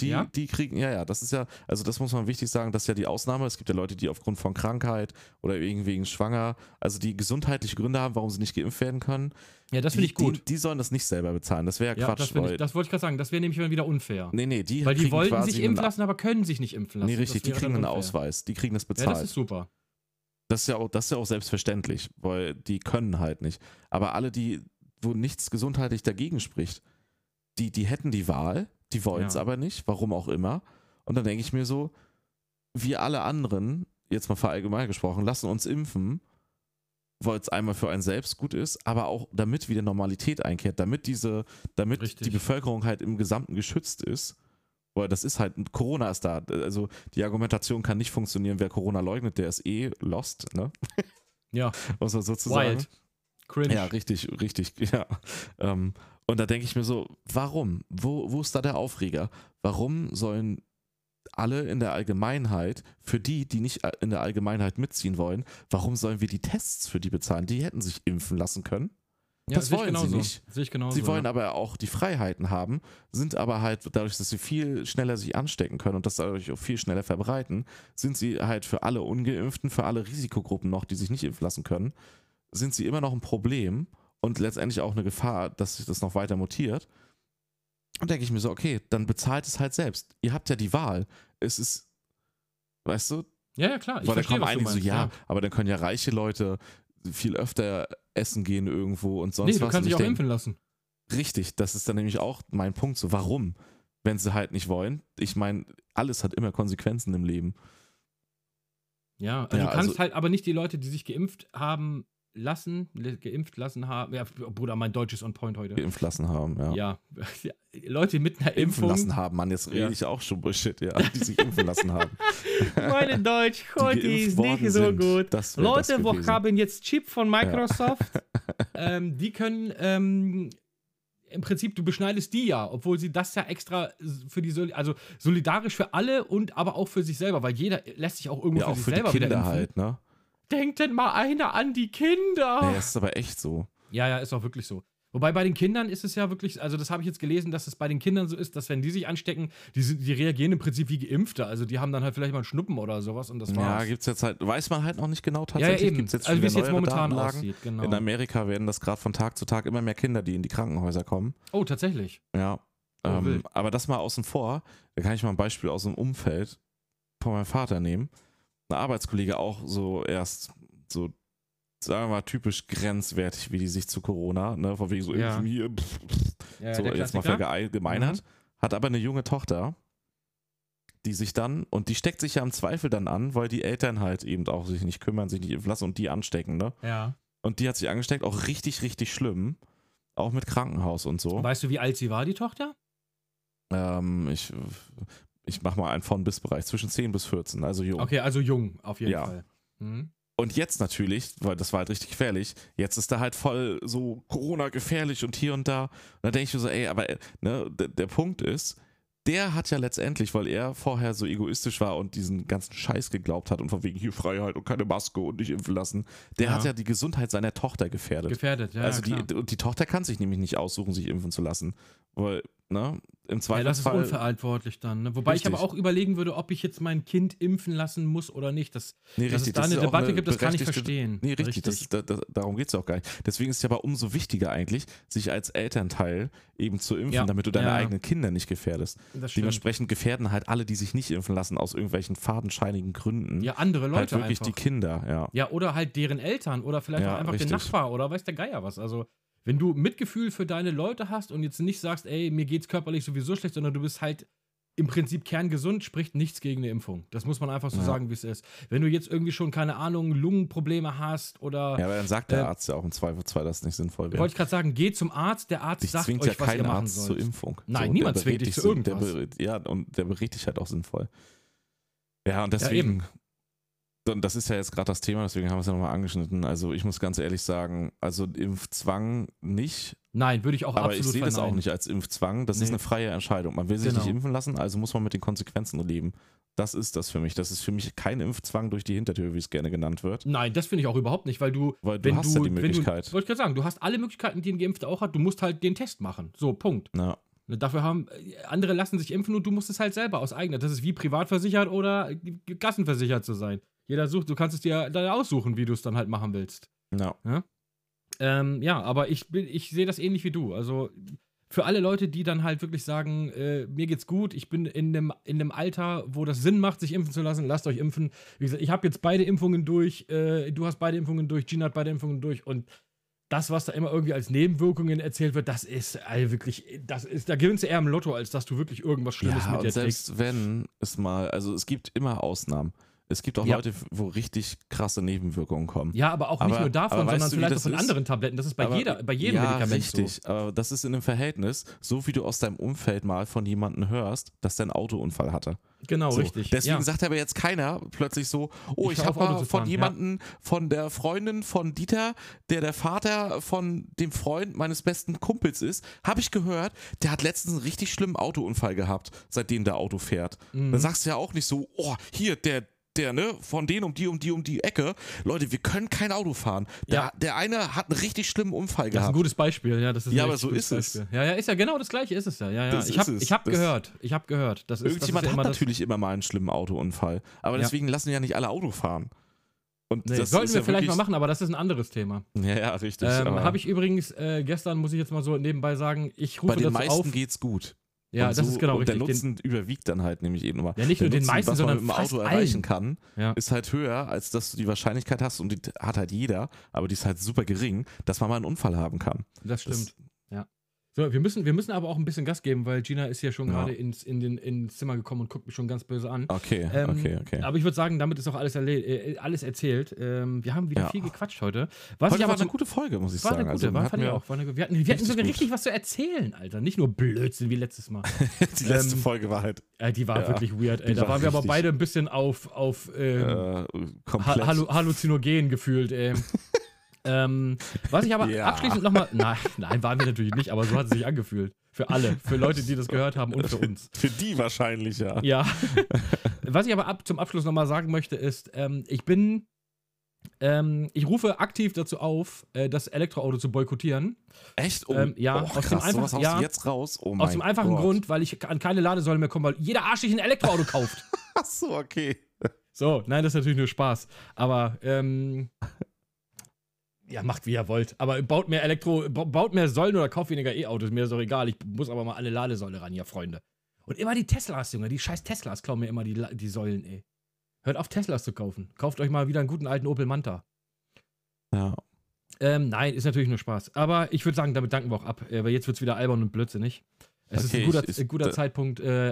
Die, Ja? die kriegen, ja, ja, das ist ja, also das muss man wichtig sagen, das ist ja die Ausnahme. Es gibt ja Leute, die aufgrund von Krankheit oder irgendwie schwanger, also die gesundheitliche Gründe haben, warum sie nicht geimpft werden können. Ja, das finde ich gut. Die, die sollen das nicht selber bezahlen. Das wäre ja, ja, Quatsch, das, ich, das wollte ich gerade sagen. Das wäre nämlich dann wieder unfair. nee, nee, die Weil die wollten sich impfen lassen, aber können sich nicht impfen lassen. Nee, richtig, die kriegen einen. Ausweis, die kriegen das Ja, bezahlt. das ist super. Das ist ja auch, das ist ja auch selbstverständlich, weil die können halt nicht. Aber alle, die, wo nichts gesundheitlich dagegen spricht, die, die hätten die Wahl, die wollen es Ja. aber nicht, warum auch immer. Und dann denke ich mir so, wir alle anderen, jetzt mal verallgemein gesprochen, lassen uns impfen, weil es einmal für einen selbst gut ist, aber auch damit wieder Normalität einkehrt, damit diese, damit Richtig. die Bevölkerung halt im Gesamten geschützt ist. Weil das ist halt, Corona ist da. Also die Argumentation kann nicht funktionieren, wer Corona leugnet, der ist eh lost, ne? Ja, Muss man sozusagen. wild. Cringe. Ja, richtig, richtig, ja. Ähm, und da denke ich mir so, warum? Wo, wo ist da der Aufreger? Warum sollen alle in der Allgemeinheit, für die, die nicht in der Allgemeinheit mitziehen wollen, warum sollen wir die Tests für die bezahlen? Die hätten sich impfen lassen können. Ja, das wollen sie nicht. Genauso. Sie wollen ja. aber auch die Freiheiten haben, sind aber halt dadurch, dass sie viel schneller sich anstecken können und das dadurch auch viel schneller verbreiten, sind sie halt für alle Ungeimpften, für alle Risikogruppen noch, die sich nicht impfen lassen können, sind sie immer noch ein Problem und letztendlich auch eine Gefahr, dass sich das noch weiter mutiert. Und denke ich mir so, okay, dann bezahlt es halt selbst. Ihr habt ja die Wahl. Es ist, weißt du, Ja, ja, klar. Ich weil da kommen du einige so, meinst, ja, aber dann können ja reiche Leute viel öfter essen gehen irgendwo und sonst Nee, du was. kannst Und dich ich auch impfen lassen. Richtig, das ist dann nämlich auch mein Punkt. So, warum? Wenn sie halt nicht wollen. Ich meine, alles hat immer Konsequenzen im Leben. Ja, also Ja, du kannst also- halt aber nicht die Leute, die sich geimpft haben lassen, geimpft lassen haben. Ja, Bruder, mein Deutsch ist on point heute. Geimpft lassen haben, ja. Ja. Leute mit einer Impfen Impfung. lassen haben, Mann, jetzt rede Ja. ich auch schon Bullshit, ja, die sich impfen lassen haben. Meine Deutsch Die heute ist nicht so sind. gut. Leute, wo haben jetzt Chip von Microsoft, ähm, die können ähm, im Prinzip, du beschneidest die ja, obwohl sie das ja extra für die, also solidarisch für alle und aber auch für sich selber, weil jeder lässt sich auch irgendwo Ja, für auch sich für die selber wieder Kinder impfen. halt, ne? Denkt denn mal einer an die Kinder? Naja, es ist aber echt so. Ja, ja, ist auch wirklich so. Wobei bei den Kindern ist es ja wirklich, also das habe ich jetzt gelesen, dass es bei den Kindern so ist, dass wenn die sich anstecken, die, sind, die reagieren im Prinzip wie Geimpfte. Also die haben dann halt vielleicht mal einen Schnuppen oder sowas und das Ja, war's. gibt es jetzt halt, weiß man halt noch nicht genau ja, ja, tatsächlich. eben. Gibt's jetzt also wie es jetzt momentan Datenlagen. aussieht, genau. In Amerika werden das gerade von Tag zu Tag immer mehr Kinder, die in die Krankenhäuser kommen. oh, tatsächlich. Ja. Oh, ähm, aber das mal außen vor, da kann ich mal ein Beispiel aus dem Umfeld von meinem Vater nehmen. Ein Arbeitskollege auch so erst so, sagen wir mal, typisch grenzwertig, wie die sich zu Corona, ne, von wegen so Ja. irgendwie hier, pff, pff, Ja, so jetzt mal verallgemeinert, Mhm. hat aber eine junge Tochter, die sich dann, und die steckt sich ja im Zweifel dann an, weil die Eltern halt eben auch sich nicht kümmern, sich nicht impfen lassen und die anstecken, ne? Ja. Und die hat sich angesteckt, auch richtig, richtig schlimm. Auch mit Krankenhaus und so. Weißt du, wie alt sie war, die Tochter? Ähm, ich ich mache mal einen von bis Bereich zwischen 10 bis 14, also jung. Okay, also jung, auf jeden Ja. Fall. Mhm. Und jetzt natürlich, weil das war halt richtig gefährlich, jetzt ist da halt voll so Corona gefährlich und hier und da. Und da denke ich mir so, ey, aber äh, ne, der, Punkt ist, der hat ja letztendlich, weil er vorher so egoistisch war und diesen ganzen Scheiß geglaubt hat und von wegen hier Freiheit und keine Maske und nicht impfen lassen, der Ja. hat ja die Gesundheit seiner Tochter gefährdet. Gefährdet, ja. also ja, die, und die Tochter kann sich nämlich nicht aussuchen, sich impfen zu lassen. Weil, ne, im Ja, das ist Zweifelsfall. unverantwortlich dann. Ne? Wobei ich aber Richtig. auch überlegen würde, ob ich jetzt mein Kind impfen lassen muss oder nicht. Das, nee, dass es da eine ja auch Debatte gibt, das kann ich verstehen. Nee, richtig, Das, da, da, darum geht es ja auch gar nicht. Deswegen ist es ja aber umso wichtiger eigentlich, sich als Elternteil eben zu impfen, Ja. damit du deine Ja. eigenen Kinder nicht gefährdest. das. Dementsprechend gefährden halt alle, die sich nicht impfen lassen, aus irgendwelchen fadenscheinigen Gründen. Ja, andere Leute halt wirklich einfach. die Kinder, ja. Ja, oder halt deren Eltern oder vielleicht auch einfach richtig. den Nachbar oder weiß der Geier was. Also, wenn du Mitgefühl für deine Leute hast und jetzt nicht sagst, ey, mir geht's körperlich sowieso schlecht, sondern du bist halt im Prinzip kerngesund, spricht nichts gegen eine Impfung. Das muss man einfach so Ja. sagen, wie es ist. Wenn du jetzt irgendwie schon, keine Ahnung, Lungenprobleme hast oder. Ja, aber dann sagt der Äh, Arzt ja auch im Zweifelsfall, dass es nicht sinnvoll wäre. Wollte ich gerade sagen, geh zum Arzt, der Arzt Dich sagt zwingt euch, ja kein Arzt zur sollt. Impfung. Nein, der niemand berät zwingt dich zu so- der irgendwas. berät- Ja, und der berichtet dich halt auch sinnvoll. Ja, und deswegen, und das ist ja jetzt gerade das Thema, deswegen haben wir es ja nochmal angeschnitten. Also ich muss ganz ehrlich sagen, also Impfzwang nicht, Nein, würde ich auch aber ich absolut sehe das auch nicht als Impfzwang. Das ist Nee. eine freie Entscheidung. Man will sich Genau. nicht impfen lassen, also muss man mit den Konsequenzen leben. Das ist das für mich. Das ist für mich kein Impfzwang durch die Hintertür, wie es gerne genannt wird. Nein, das finde ich auch überhaupt nicht, weil du, Weil du wenn hast du, ja die Möglichkeit. Wollte ich gerade sagen, du hast alle Möglichkeiten, die ein Geimpfter auch hat. Du musst halt den Test machen. So, Punkt. Ja. Ne, Dafür haben andere lassen sich impfen und du musst es halt selber aus eigener. Das ist wie privatversichert oder gassenversichert zu sein. Jeder sucht, du kannst es dir dann aussuchen, wie du es dann halt machen willst. Ja. Ähm, ja, aber ich, bin- ich sehe das ähnlich wie du. Also für alle Leute, die dann halt wirklich sagen, äh, mir geht's gut, ich bin in einem, in einem Alter, wo das Sinn macht, sich impfen zu lassen, lasst euch impfen. Wie gesagt, ich habe jetzt beide Impfungen durch, äh, du hast beide Impfungen durch, Gina hat beide Impfungen durch und das, was da immer irgendwie als Nebenwirkungen erzählt wird, das ist also wirklich, das ist, da gewinnst du eher im Lotto, als dass du wirklich irgendwas Schlimmes ja, mit und dir trägst. selbst wenn es mal, also es gibt immer Ausnahmen. Es gibt auch Ja. Leute, wo richtig krasse Nebenwirkungen kommen. Ja, aber auch Aber- nicht nur davon, aber weißt sondern du, vielleicht auch von ist? anderen Tabletten. Das ist bei, Aber- jeder, bei jedem ja, Medikament so. richtig. Aber das ist in einem Verhältnis, so wie du aus deinem Umfeld mal von jemandem hörst, dass der einen Autounfall hatte. Genau, So. richtig. Deswegen ja. sagt aber jetzt keiner plötzlich so, oh, Ich ich, habe von fahren, ja. jemanden, von der Freundin von Dieter, der der Vater von dem Freund meines besten Kumpels ist, habe ich gehört, der hat letztens einen richtig schlimmen Autounfall gehabt, seitdem der Auto fährt. Mhm. Dann sagst du ja auch nicht so, oh, hier, der, der, ne, von denen um die, um die, um die Ecke. Leute, wir können kein Auto fahren. Der, Ja. der eine hat einen richtig schlimmen Unfall Das ist ein gehabt. gutes Beispiel, ja. Das ist Ja, aber so ist es. Beispiel. Ja, ja, ist ja genau das gleiche, ist es ja. ja, ja. Das ich habe es. hab gehört, ich habe gehört. Das ist, Irgendjemand das ist ja hat natürlich immer mal einen schlimmen Autounfall. Aber deswegen lassen ja nicht alle Auto fahren. Und Das, nee, das sollten wir vielleicht mal machen, aber das ist ein anderes Thema. Ja, ja, richtig. Ähm, habe ich übrigens äh, gestern, muss ich jetzt mal so nebenbei sagen, ich bei rufe den dazu meisten auf. geht's gut. Ja, Und das so- ist genau und richtig. Der Den, Nutzen überwiegt dann halt nämlich eben immer. ja, nicht Der nur den Nutzen, meisten, was man sondern mit dem Auto allen. erreichen kann, Ja. ist halt höher, als dass du die Wahrscheinlichkeit hast, und die hat halt jeder, aber die ist halt super gering, dass man mal einen Unfall haben kann. Das Das- stimmt. ja. So, wir müssen, wir müssen aber auch ein bisschen Gas geben, weil Gina ist ja schon Ja. gerade ins, in den, ins Zimmer gekommen und guckt mich schon ganz böse an. Okay, Ähm, okay, okay. Aber ich würde sagen, damit ist auch alles, äh, alles erzählt. Ähm, wir haben wieder Ja. viel gequatscht heute. Was Heute war eine gute Folge, muss ich war sagen. eine gute, also, war, fand mir auch. War eine, wir hatten, wir hatten sogar gut. richtig was zu erzählen, Alter. Nicht nur Blödsinn wie letztes Mal. die letzte ähm, Folge war halt äh, die war Ja, wirklich weird, ey. Da war waren wir aber beide ein bisschen auf, auf ähm, äh, ha Hallu Halluzinogen gefühlt, ey. ähm, was ich aber Ja. abschließend nochmal. Nein, nein, waren wir natürlich nicht, aber so hat es sich angefühlt. Für alle, für Leute, die das gehört haben und für uns. Für die wahrscheinlich, ja. Ja. Was ich aber ab, zum Abschluss nochmal sagen möchte, ist, ähm, ich bin Ähm, ich rufe aktiv dazu auf, äh, das Elektroauto zu boykottieren. Echt? Oh, Ähm, ja, oh, aus krass, dem haust ja. jetzt raus. Oh Aus dem einfachen Gott. Grund, weil ich an keine Ladesäule mehr komme, weil jeder Arsch sich ein Elektroauto kauft. Ach so, okay. So, nein, das ist natürlich nur Spaß. Aber, ähm. Ja, macht wie ihr wollt. Aber baut mehr Elektro, ba- baut mehr Säulen oder kauft weniger E-Autos. Mir ist doch egal. Ich muss aber mal alle Ladesäule ran, ja, Freunde. Und immer die Teslas, Junge. Die scheiß Teslas klauen mir immer die, die Säulen, ey. Hört auf, Teslas zu kaufen. Kauft euch mal wieder einen guten alten Opel Manta. Ja. Ähm, nein, ist natürlich nur Spaß. Aber ich würde sagen, damit danken wir auch ab. Äh, Weil jetzt wird es wieder albern und blödsinnig. Es ist Okay, ein guter, ich- ich- guter da- Zeitpunkt, äh,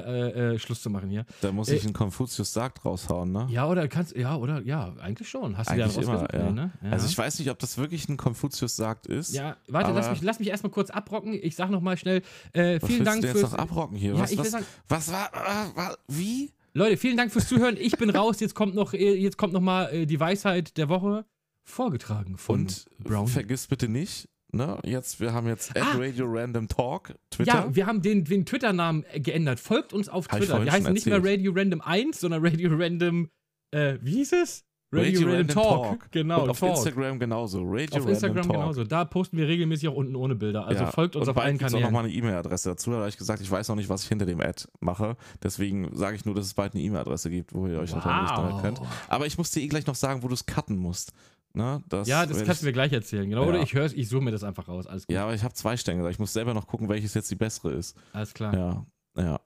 äh, äh, Schluss zu machen hier. Da muss Äh, ich einen Konfuzius sagt raushauen, ne? Ja, oder kannst, ja, oder, ja, eigentlich schon. Hast du Eigentlich dir immer, ja. Ne? ja. Also ich weiß nicht, ob das wirklich ein Konfuzius sagt ist. Ja, warte, lass mich, lass mich erstmal kurz abrocken. Ich sag nochmal schnell, äh, Was vielen Dank du jetzt fürs. noch abrocken hier? Ja, was, ich will was, sagen, was war, äh, war, wie? Leute, vielen Dank fürs Zuhören. Ich bin raus. Jetzt kommt noch, äh, jetzt kommt noch mal äh, die Weisheit der Woche vorgetragen von Und Brown. vergiss bitte nicht, ne, jetzt, wir haben jetzt Ah. Radio Random Talk, Twitter. Ja, wir haben den, den Twitter-Namen äh, geändert. Folgt uns auf Hab ich Twitter. Wir heißen nicht mehr. Radio Random 1, sondern Radio Random, äh, wie hieß es? Radio, Random, Talk. Genau, Und auf Talk. Instagram genauso. Radio Auf Instagram Random Talk. genauso. Da posten wir regelmäßig auch unten ohne Bilder. Also Ja, folgt uns und auf allen gibt's auch Kanälen. nochmal eine E-Mail-Adresse dazu. Da habe ich gesagt, ich weiß noch nicht, was ich hinter dem Ad mache. Deswegen sage ich nur, dass es bald eine E-Mail-Adresse gibt, wo ihr euch natürlich Wow. könnt. Aber ich muss dir eh gleich noch sagen, wo du es cutten musst. Ne? Das ja, das kannst du mir ich, gleich erzählen. Genau. Oder Ja. ich höre ich suche mir das einfach raus. Alles gut. Ja, aber ich habe zwei Stängel. Ich muss selber noch gucken, welches jetzt die bessere ist. Alles klar. Ja, ja.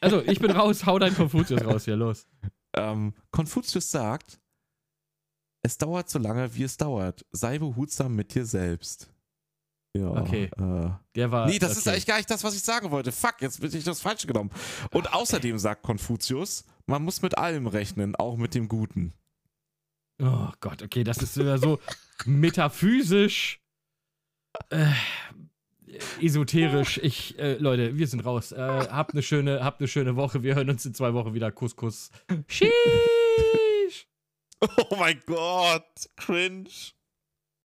Also, ich bin raus. Hau dein Konfuzius raus hier. Los. Ähm, Konfuzius sagt, es dauert so lange, wie es dauert. Sei behutsam mit dir selbst. Ja. Okay. Äh, Der war. nee, das ist okay. eigentlich gar nicht das, was ich sagen wollte. Fuck, jetzt bin ich das falsch genommen. Und außerdem sagt Konfuzius, man muss mit allem rechnen, auch mit dem Guten. Oh Gott, okay, das ist wieder so metaphysisch. Äh, esoterisch. Ich, äh, Leute, wir sind raus. Äh, habt eine schöne, habt eine schöne Woche. Wir hören uns in zwei Wochen wieder. Kuss, Kuss. Sheesh. Oh mein Gott, cringe.